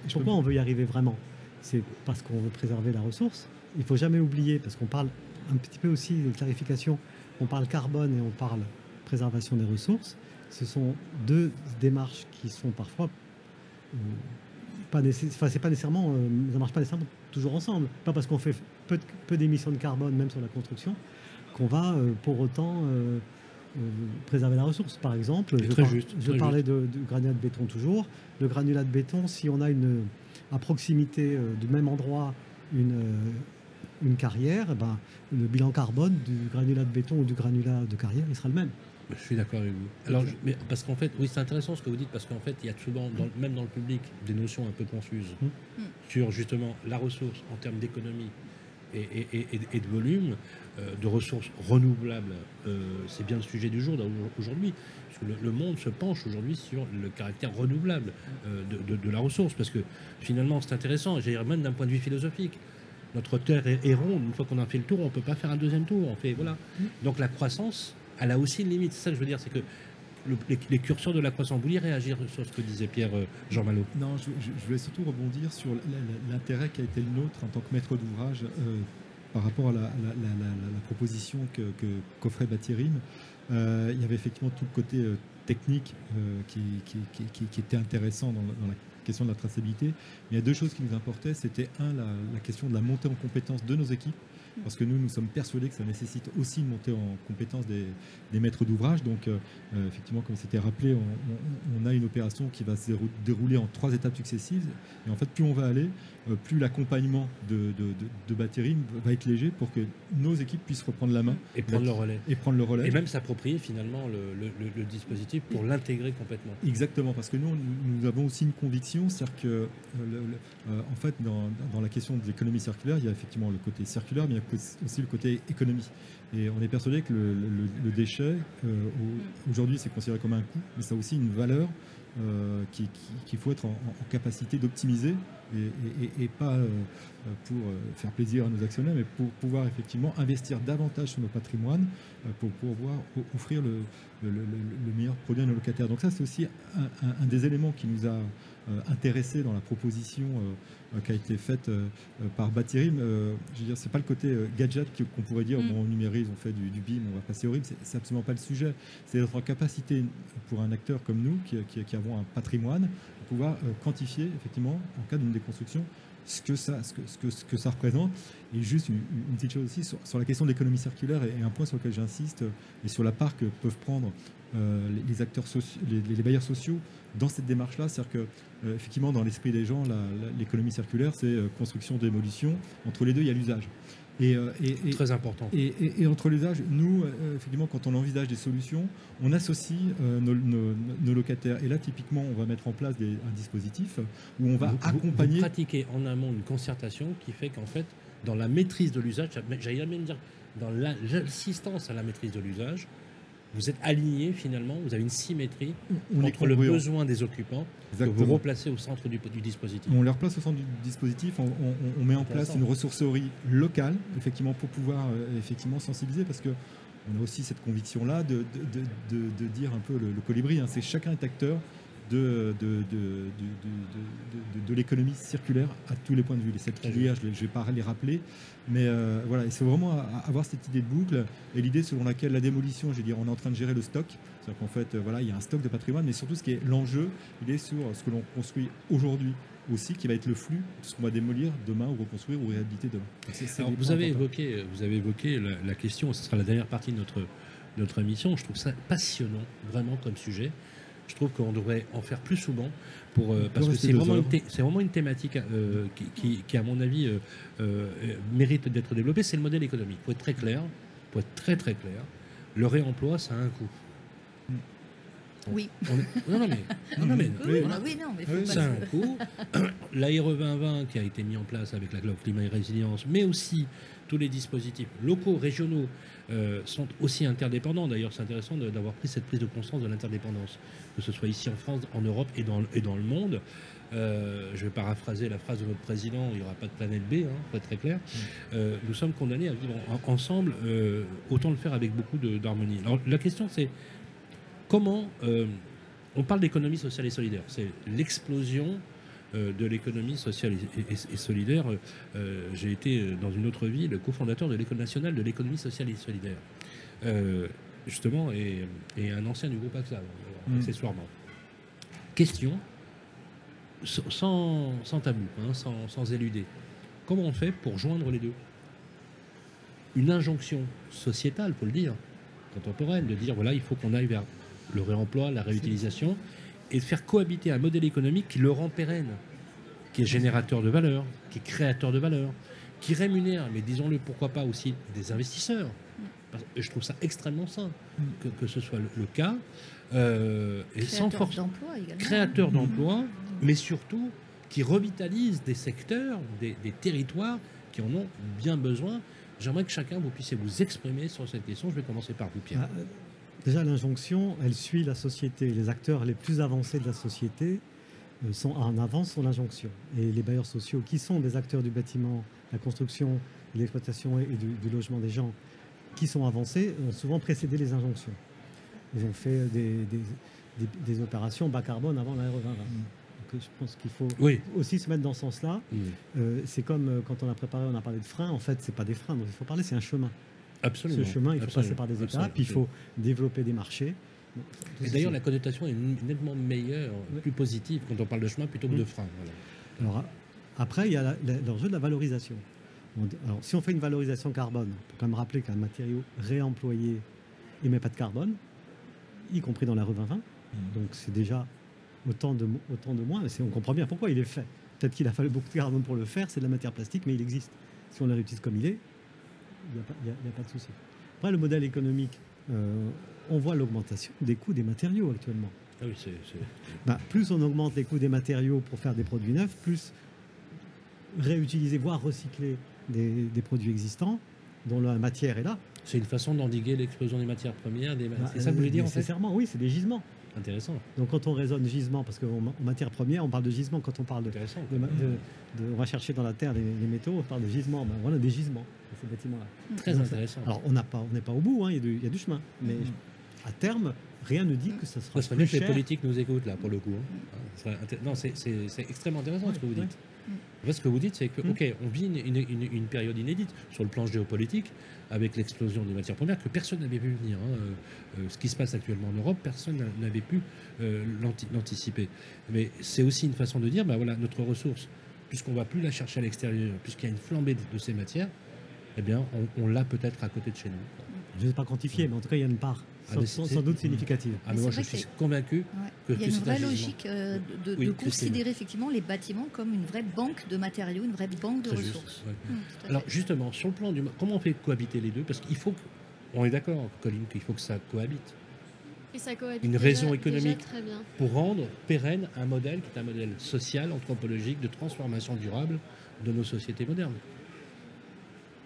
Je Pourquoi on veut y arriver vraiment? C'est parce qu'on veut préserver la ressource. Il faut jamais oublier, parce qu'on parle un petit peu aussi de clarification, on parle carbone et on parle préservation des ressources. Ce sont deux démarches qui sont parfois euh, pas enfin, c'est pas nécessairement, euh, ça marche pas nécessairement toujours ensemble. Pas parce qu'on fait peu, d'émissions de carbone, même sur la construction, qu'on va euh, pour autant préserver la ressource. Par exemple, je, très par- juste, je très parlais de, du granulat de béton toujours. Le granulat de béton, si on a une, à proximité euh, du même endroit une, euh, une carrière, eh ben, le bilan carbone du granulat de béton ou du granulat de carrière, il sera le même. Je suis d'accord avec vous. Alors, je- mais parce qu'en fait, oui, c'est intéressant ce que vous dites, parce qu'en fait, il y a souvent, dans- même dans le public, des notions un peu confuses Mm. sur justement la ressource en termes d'économie et, et- et- et- et de volume, euh, de ressources renouvelables. Euh, c'est bien le sujet du jour aujourd'hui. Le, monde se penche aujourd'hui sur le caractère renouvelable euh, de, la ressource, parce que finalement, c'est intéressant, j'ai même d'un point de vue philosophique. Notre terre est, ronde. Une fois qu'on a fait le tour, on ne peut pas faire un deuxième tour. On fait voilà. Donc la croissance, elle a aussi une limite. C'est ça que je veux dire, c'est que le- les, curseurs de la croissance. Vous réagir sur ce que disait Pierre euh, Jean Malo Non, je, voulais surtout rebondir sur l'intérêt qui a été le nôtre en tant que maître d'ouvrage euh, par rapport à la, proposition que, que- qu'offrait Batirim. Euh, il y avait effectivement tout le côté euh, technique euh, qui, était intéressant dans, la- dans la question de la traçabilité. Mais il y a deux choses qui nous importaient. C'était un, la question de la montée en compétence de nos équipes. Parce que nous, nous sommes persuadés que ça nécessite aussi une montée en compétence des, des maîtres d'ouvrage. Donc, euh, euh, effectivement, comme c'était rappelé, on, on- on a une opération qui va se dérou- dérouler en trois étapes successives. Et en fait, plus on va aller, euh, plus l'accompagnement de, de, de, va être léger pour que nos équipes puissent reprendre la main et prendre le relais. et prendre le relais. Et même s'approprier finalement le, le- le- le dispositif pour l'intégrer complètement. Exactement, parce que nous, nous- avons aussi une conviction, c'est-à-dire que, en fait, dans, dans la question de l'économie circulaire, il y a effectivement le côté circulaire, mais il y a aussi le côté économie. Et on est persuadé que le, le- le déchet, euh, au- aujourd'hui, c'est considéré comme un coût, mais ça a aussi une valeur euh, qui- qui- qu'il faut être en, en capacité d'optimiser et, et- et- et pas euh, pour faire plaisir à nos actionnaires, mais pour pouvoir effectivement investir davantage sur nos patrimoines pour pouvoir offrir le, le, le- le- le meilleur produit à nos locataires. Donc ça, c'est aussi un, un- un des éléments qui nous a euh, intéressés dans la proposition euh, euh, qui a été faite par Batirim. Je veux dire, c'est pas le côté gadget qu'on pourrait dire, Mm. bon, on numérise, on fait du, du BIM, on va passer au RIM. C'est, absolument pas le sujet. C'est d'être en capacité, pour un acteur comme nous, qui, qui, qui avons un patrimoine, de pouvoir quantifier, effectivement, en cas d'une déconstruction, ce que ça, ce que, ce que, ce que ça représente. Et juste une, une petite chose aussi sur, sur la question de l'économie circulaire et, un point sur lequel j'insiste et sur la part que peuvent prendre euh, les, les, acteurs les, bailleurs sociaux dans cette démarche-là, c'est-à-dire que euh, effectivement dans l'esprit des gens, l'économie circulaire, c'est euh, construction, démolition. Entre les deux, il y a l'usage. Et, et, et, Très important. Et, et entre les âges, nous, euh, effectivement, quand on envisage des solutions, on associe euh, nos, nos, nos, locataires. Et là, typiquement, on va mettre en place des, un dispositif où on va vous, accompagner. Vous pratiquez en amont une concertation qui fait qu'en fait, dans la maîtrise de l'usage, j'allais même dire dans l'assistance à la maîtrise de l'usage, vous êtes aligné finalement, vous avez une symétrie on entre le besoin des occupants Exactement. que vous replacez au centre du, du, dispositif. On les replace au centre du dispositif, on, on, on met en place une ressourcerie locale, effectivement, pour pouvoir euh, effectivement sensibiliser, parce que on a aussi cette conviction-là de, de, de, de, dire un peu le, le colibri, hein, c'est chacun est acteur de, de, de, de l'économie circulaire à tous les points de vue. Les sept filières, je ne vais pas les rappeler, mais euh, voilà, il faut vraiment avoir cette idée de boucle et l'idée selon laquelle la démolition, je veux dire, on est en train de gérer le stock, c'est-à-dire qu'en fait, voilà, il y a un stock de patrimoine, mais surtout ce qui est l'enjeu, il est sur ce que l'on construit aujourd'hui aussi qui va être le flux de ce qu'on va démolir demain ou reconstruire ou réhabiliter demain. C est, c est Alors, vous, avez évoqué, vous avez évoqué la, la question, ce sera la dernière partie de notre, notre émission, je trouve ça passionnant vraiment comme sujet. Je trouve qu'on devrait en faire plus souvent pour, euh, parce que c'est vraiment, vraiment, une thématique euh, qui, qui, qui, à mon avis, euh, euh mérite d'être développée. C'est le modèle économique. Pour être très clair, pour être très très clair, le réemploi, ça a un coût. Oui. On, non, non, mais. Non, non, mais, oui, voilà. oui, non, mais ça a un coût. L'ARE 2020 qui a été mis en place avec la loi climat et résilience, mais aussi tous les dispositifs locaux, régionaux, euh, sont aussi interdépendants. D'ailleurs, c'est intéressant d'avoir pris cette prise de conscience de l'interdépendance, que ce soit ici en France, en Europe et dans, et dans le monde. Euh, je vais paraphraser la phrase de notre président, il n'y aura pas de planète B, hein, pour être très clair. Euh, nous sommes condamnés à vivre en, ensemble, euh, autant le faire avec beaucoup d'harmonie. Alors la question c'est comment euh, on parle d'économie sociale et solidaire. C'est l'explosion euh, de l'économie sociale et, et, et solidaire. Euh, J'ai été dans une autre vie le cofondateur de l'École nationale de l'économie sociale et solidaire, justement, et, et, un ancien du groupe AXA, mmh. accessoirement. Question, sans, sans tabou, hein, sans, sans éluder. Comment on fait pour joindre les deux? Une injonction sociétale, faut le dire, contemporaine, de dire voilà, il faut qu'on aille vers le réemploi, la réutilisation, et de faire cohabiter un modèle économique qui le rend pérenne, qui est générateur de valeur, qui est créateur de valeur, qui rémunère, mais disons-le, pourquoi pas aussi des investisseurs. Je trouve ça extrêmement sain que, que ce soit le, le cas. Euh, et créateur sans force. Créateur d'emplois, mais surtout qui revitalise des secteurs, des, des territoires qui en ont bien besoin. J'aimerais que chacun vous puissiez vous exprimer sur cette question. Je vais commencer par vous, Pierre. Ah, Déjà, l'injonction, elle suit la société. Les acteurs les plus avancés de la société euh, sont en avance sur l'injonction. Et les bailleurs sociaux, qui sont des acteurs du bâtiment, la construction, l'exploitation et du, du, logement des gens, qui sont avancés, ont souvent précédé les injonctions. Ils ont fait des, des, des, des opérations bas carbone avant la RE 2020. Donc, je pense qu'il faut oui. aussi se mettre dans ce sens-là. Oui. Euh, c'est comme euh, quand on a préparé, on a parlé de freins. En fait, c'est pas des freins dont il faut parler, c'est un chemin. Absolument. Ce chemin, il faut Absolument. passer par des étapes, Absolument. il faut développer des marchés. Et d'ailleurs, la connotation est nettement meilleure, Oui. plus positive quand on parle de chemin plutôt que Mm. de frein. Voilà. Alors, après, il y a la- la- l'enjeu de la valorisation. On- Alors, si on fait une valorisation carbone, il faut quand même rappeler qu'un matériau réemployé émet pas de carbone, y compris dans la rue 2020. Donc, c'est déjà autant de, autant de moins. On comprend bien pourquoi il est fait. Peut-être qu'il a fallu beaucoup de carbone pour le faire, c'est de la matière plastique, mais il existe. Si on le réutilise comme il est, il n'y a, pas- a- a de souci. Après, le modèle économique, euh, on voit l'augmentation des coûts des matériaux actuellement. Ah oui, c'est- c'est- Bah, plus on augmente les coûts des matériaux pour faire des produits neufs, plus réutiliser, voire recycler des, des produits existants, dont la matière est là. c'est une façon d'endiguer l'explosion des matières premières. Des... Bah, c'est ça que vous voulez dire en fait? Nécessairement, oui, c'est des gisements. Intéressant. Donc quand on raisonne gisement, parce qu'en en matière première, on parle de gisement quand on parle de, Intéressant. de, ma- de- de- on va chercher dans la terre les, les métaux, on parle de gisements. Ben, voilà des gisements dans ces bâtiments-là. Très Donc, ça- intéressant. Alors on n'a pas, on n'est pas au bout, hein, il, y a du, il y a du chemin, mais Mhm. à terme, rien ne dit que ça sera Ça serait plus bien que les politiques nous écoutent là pour le coup. hein. Ça serait inté- Non, c'est- extrêmement intéressant Ouais, ce que vous ouais. En fait, ce que vous dites, c'est que, Mm. ok, on vit une, une- une- une période inédite sur le plan géopolitique avec l'explosion des matières premières que personne n'avait vu venir. hein. Euh, euh, ce qui se passe actuellement en Europe, personne n'a- n'avait pu euh, l'anti- l'anticiper. Mais c'est aussi une façon de dire, bah voilà, notre ressource, puisqu'on ne va plus la chercher à l'extérieur, puisqu'il y a une flambée de ces matières, eh bien, on, l'a peut-être à côté de chez nous. Je ne vais pas quantifier, mais en tout cas, il y a une part ah, sans, doute significative. Ah, mais moi, je suis convaincu que, Il y a une vraie logique euh, de, considérer effectivement les bâtiments comme une vraie banque de matériaux, une vraie banque de ressources. Mmh, Alors, justement, sur le plan du. Comment on fait cohabiter les deux? Parce qu'il faut. On est d'accord, Colline, qu'il faut que ça cohabite. Et ça cohabite une raison économique pour rendre pérenne un modèle qui est un modèle social, anthropologique, de transformation durable de nos sociétés modernes.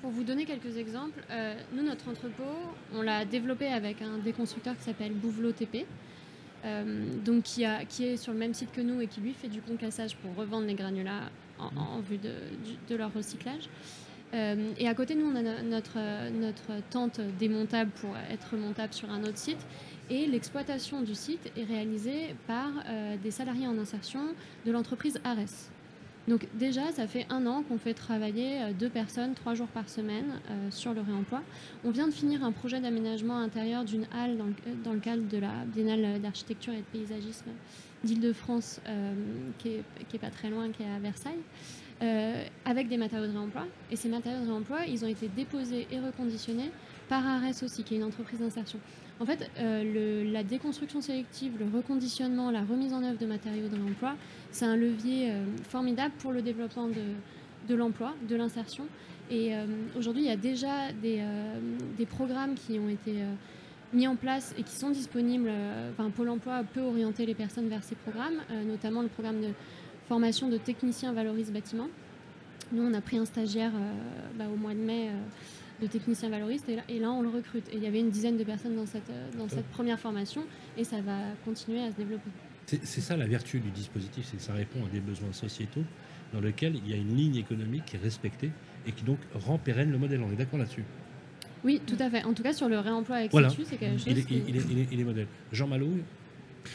Pour vous donner quelques exemples, euh, nous, notre entrepôt, on l'a développé avec un déconstructeur qui s'appelle Bouvelot TP, euh, donc qui, a, qui, est sur le même site que nous et qui lui fait du concassage pour revendre les granulats en, vue de, de, leur recyclage. Euh, et à côté, nous, on a notre, notre tente démontable pour être montable sur un autre site. Et l'exploitation du site est réalisée par des salariés en insertion de l'entreprise Ares. Donc déjà, ça fait un an qu'on fait travailler euh, deux personnes trois jours par semaine euh, sur le réemploi. On vient de finir un projet d'aménagement intérieur d'une halle dans le, cadre de la Biennale d'architecture et de paysagisme d'Île-de-France, euh, qui, est, pas très loin, qui est à Versailles. avec des matériaux de réemploi. Et ces matériaux de réemploi, ils ont été déposés et reconditionnés par Ares aussi, qui est une entreprise d'insertion. En fait, euh, la déconstruction sélective, le reconditionnement, la remise en œuvre de matériaux de l'emploi, c'est un levier euh, formidable pour le développement de, l'emploi, de l'insertion. Et euh, aujourd'hui, il y a déjà des, programmes qui ont été mis en place et qui sont disponibles. Enfin, Pôle emploi peut orienter les personnes vers ces programmes, notamment le programme de formation de techniciens valorise bâtiment. Nous, on a pris un stagiaire bah, au mois de mai de techniciens valoristes et là, on le recrute. Et il y avait une dizaine de personnes dans cette, dans cette première formation et ça va continuer à se développer. C'est ça la vertu du dispositif, c'est que ça répond à des besoins sociétaux dans lesquels il y a une ligne économique qui est respectée et qui donc rend pérenne le modèle. On est d'accord là-dessus? Oui, tout à fait. En tout cas, sur le réemploi avec voilà. c'est quelque chose. Il est, il, est, modèle. Jean Malo,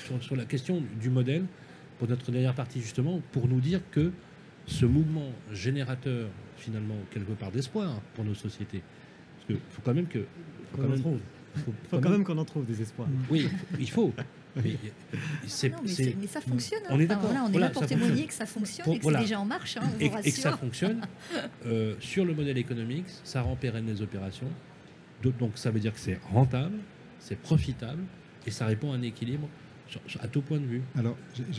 sur, sur, la question du modèle, pour notre dernière partie justement, pour nous dire que ce mouvement générateur finalement quelque part d'espoir pour nos sociétés. Parce qu'il faut quand même que. Faut, quand, trouve. faut, quand, même qu'on en trouve des espoirs. Oui, il faut. Mais, mais, ça fonctionne. Hein. On est d'accord. on est là pour témoigner que ça fonctionne et que c'est déjà en marche. Hein, et, que ça fonctionne. Euh, sur le modèle économique, ça rend pérenne les opérations. Donc ça veut dire que c'est rentable, c'est profitable et ça répond à un équilibre à tout point de vue. Alors,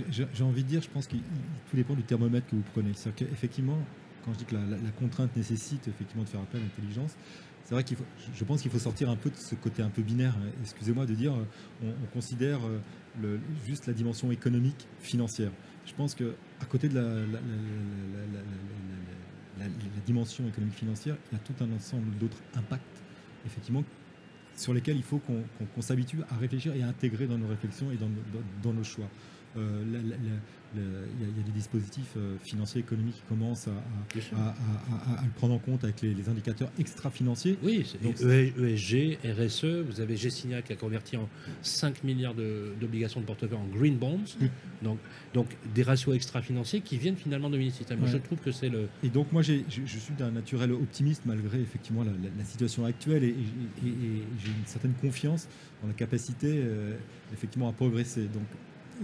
j'ai envie de dire, je pense qu'il tout dépend du thermomètre que vous prenez. C'est-à-dire qu'effectivement, quand je dis que la, contrainte nécessite effectivement de faire appel à l'intelligence, c'est vrai qu'il faut, je pense qu'il faut sortir un peu de ce côté un peu binaire. Excusez-moi de dire, on, considère juste la dimension économique, financière. Je pense que à côté de la, la dimension économique financière, il y a tout un ensemble d'autres impacts, effectivement, sur lesquels il faut qu'on s'habitue à réfléchir et à intégrer dans nos réflexions et dans nos choix. Euh, il y, a des dispositifs euh, financiers, économiques qui commencent à, le prendre en compte avec les, indicateurs extra-financiers. Oui, donc, ESG, RSE, vous avez Gessinia qui a converti en 5 milliards d'obligations de, portefeuille en green bonds, donc, donc des ratios extra-financiers qui viennent finalement de. Moi, je trouve que c'est le... Et donc moi, je, je, suis d'un naturel optimiste malgré effectivement la, situation actuelle et, j'ai une certaine confiance dans la capacité euh, effectivement à progresser. Donc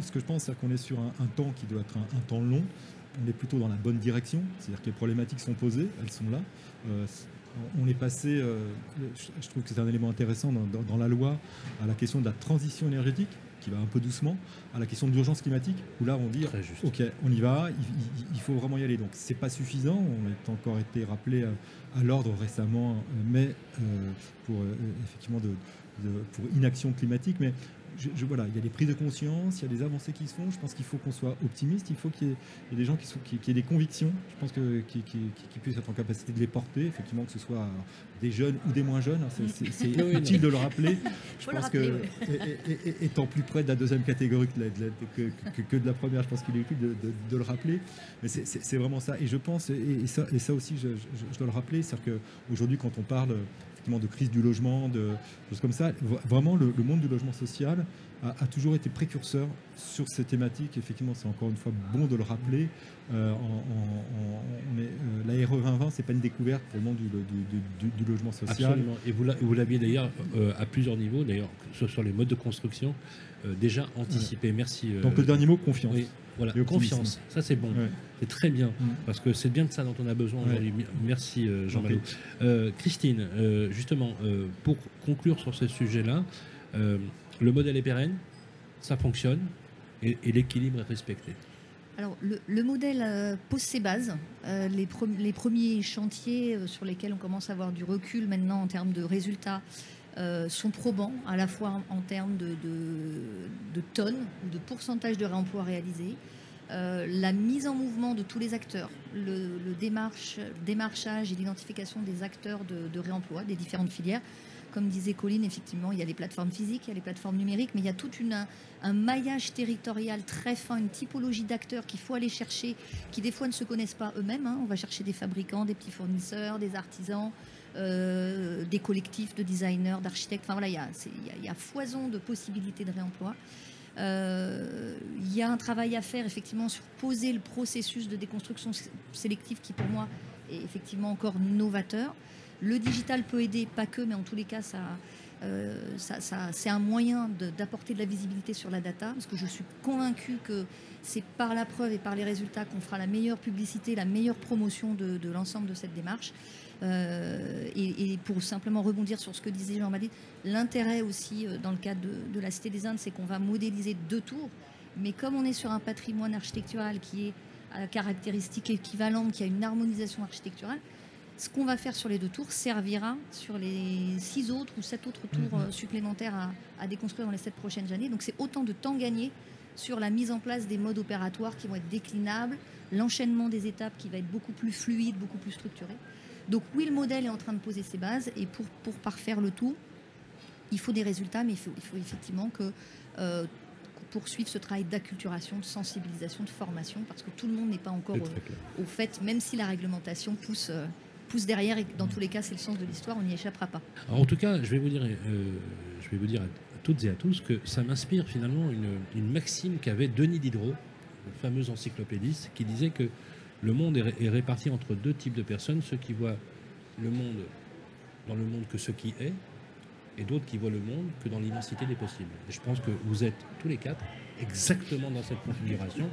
ce que je pense, c'est qu'on est sur un, temps qui doit être un, temps long. On est plutôt dans la bonne direction, c'est-à-dire que les problématiques sont posées, elles sont là. Euh, on est passé, euh, je trouve que c'est un élément intéressant dans, la loi, à la question de la transition énergétique, qui va un peu doucement, à la question de l'urgence climatique, où là on dit, ok, on y va, il, faut vraiment y aller. Donc c'est pas suffisant, on a encore été rappelé à, l'ordre récemment, euh, mais pour effectivement de, pour inaction climatique, mais je, voilà, il y a des prises de conscience, il y a des avancées qui se font. Je pense qu'il faut qu'on soit optimiste, il faut qu'il y, ait des gens qui, sont, qui, aient des convictions. Je pense que qui, puissent être en capacité de les porter, effectivement, que ce soit des jeunes ou des moins jeunes. C'est utile de le rappeler. Je pense que, étant plus près de la deuxième catégorie que, de la première, je pense qu'il est utile de, le rappeler. Mais c'est vraiment ça. Et je pense, et, ça, et ça aussi, je, dois le rappeler, c'est-à-dire qu'aujourd'hui, quand on parle de crise du logement, de choses comme ça. Vraiment, le, monde du logement social a, toujours été précurseur sur ces thématiques. Effectivement, c'est encore une fois bon de le rappeler. Euh, mais euh, la RE 2020, c'est pas une découverte pour le monde du, logement social. Absolument. Et vous l'aviez d'ailleurs euh, à plusieurs niveaux, d'ailleurs, sur les modes de construction, déjà anticipé. Merci. Donc le dernier mot, confiance. Voilà, confiance. Ça, c'est bon. C'est très bien. Mm. Parce que c'est bien de ça dont on a besoin aujourd'hui. Merci, Jean Malot. Christine, justement, pour conclure sur ce sujet-là, le modèle est pérenne, ça fonctionne et, l'équilibre est respecté. Alors, le, modèle euh, pose ses bases. Euh, les, premiers chantiers euh, sur lesquels on commence à avoir du recul maintenant en termes de résultats sont probants, à la fois en, termes de, tonnes ou de pourcentage de réemploi réalisé. la mise en mouvement de tous les acteurs, le, démarchage et l'identification des acteurs de réemploi des différentes filières, comme disait Colline, effectivement, il y a les plateformes physiques, il y a les plateformes numériques, mais il y a tout un maillage territorial très fin, une typologie d'acteurs qu'il faut aller chercher, qui des fois ne se connaissent pas eux-mêmes. Hein. On va chercher des fabricants, des petits fournisseurs, des artisans, euh, des collectifs de designers, d'architectes. Enfin voilà, il y, a, foison de possibilités de réemploi. Euh, il y a un travail à faire effectivement sur poser le processus de déconstruction sélective qui pour moi est effectivement encore novateur. Le digital peut aider, pas que, mais en tous les cas, euh, c'est un moyen d'apporter de, la visibilité sur la data, parce que je suis convaincue que c'est par la preuve et par les résultats qu'on fera la meilleure publicité, la meilleure promotion de, l'ensemble de cette démarche. Euh, et, pour simplement rebondir sur ce que disait Jean Malie, l'intérêt aussi euh, dans le cadre de, de la Cité des Indes, c'est qu'on va modéliser deux tours, mais comme on est sur un patrimoine architectural qui est à caractéristiques équivalentes, qui a une harmonisation architecturale, ce qu'on va faire sur les deux tours servira sur les six autres ou sept autres tours mhm. euh, supplémentaires à, déconstruire dans les sept prochaines années. Donc c'est autant de temps gagné sur la mise en place des modes opératoires qui vont être déclinables, l'enchaînement des étapes qui va être beaucoup plus fluide, beaucoup plus structuré. Donc oui, le modèle est en train de poser ses bases et pour, pour parfaire le tout, il faut des résultats, mais il faut, il faut effectivement que euh, poursuivre ce travail d'acculturation, de sensibilisation, de formation, parce que tout le monde n'est pas encore au, fait, même si la réglementation pousse, euh, pousse derrière et dans tous les cas c'est le sens de l'histoire, on n'y échappera pas. en tout cas, je vais vous dire, euh, je vais vous dire à toutes et à tous que ça m'inspire finalement une, maxime qu'avait Denis Diderot, le fameux encyclopédiste, qui disait que le monde est, réparti entre deux types de personnes, ceux qui voient le monde dans le monde que ce qui est, et d'autres qui voient le monde que dans l'immensité des possibles. Et je pense que vous êtes tous les quatre exactement dans cette configuration.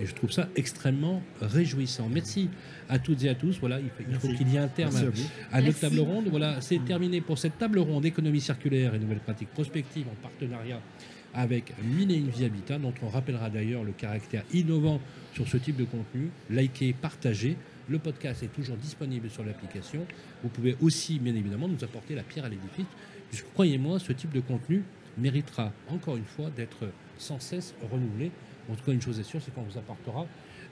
Et je trouve ça extrêmement réjouissant. Merci à toutes et à tous. Voilà, il faut qu'il y ait un terme à, notre table ronde. Voilà, c'est terminé pour cette table ronde économie circulaire et nouvelles pratiques prospectives en partenariat avec Mine et Vie Habitat, dont on rappellera d'ailleurs le caractère innovant sur ce type de contenu. Likez, partagez. Le podcast est toujours disponible sur l'application. Vous pouvez aussi, bien évidemment, nous apporter la pierre à l'édifice. Croyez-moi, ce type de contenu méritera encore une fois d'être sans cesse renouvelé. En tout cas, une chose est sûre, c'est qu'on vous apportera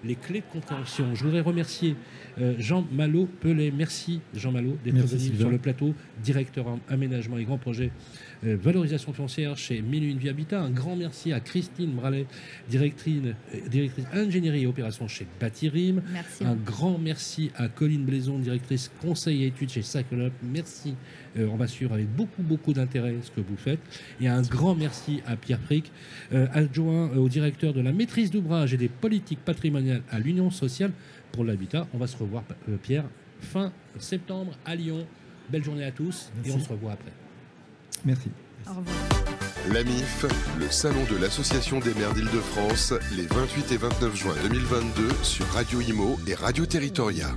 les clés de compréhension. Je voudrais remercier euh, Jean Malo Pelé. Merci Jean Malo d'être venu sur le plateau, directeur en aménagement et grands projets valorisation foncière chez Mille Vie Habitat. Un grand merci à Christine Bralet, directrice, euh, directrice ingénierie et opération chez Batirim. Un grand merci à Colline Blaison, directrice conseil et études chez Cyclop. Merci. on va suivre avec beaucoup, beaucoup d'intérêt ce que vous faites. Et un grand merci à Pierre Pric, adjoint au directeur de la maîtrise d'ouvrage et des politiques patrimoniales à l'Union sociale pour l'habitat. On va se revoir, Pierre, fin septembre à Lyon. Belle journée à tous et on se revoit après. Merci. Au revoir. L'AMIF, le salon de l'Association des maires d'Île-de-France, les 28 et 29 juin 2022 sur Radio Imo et Radio Territoria.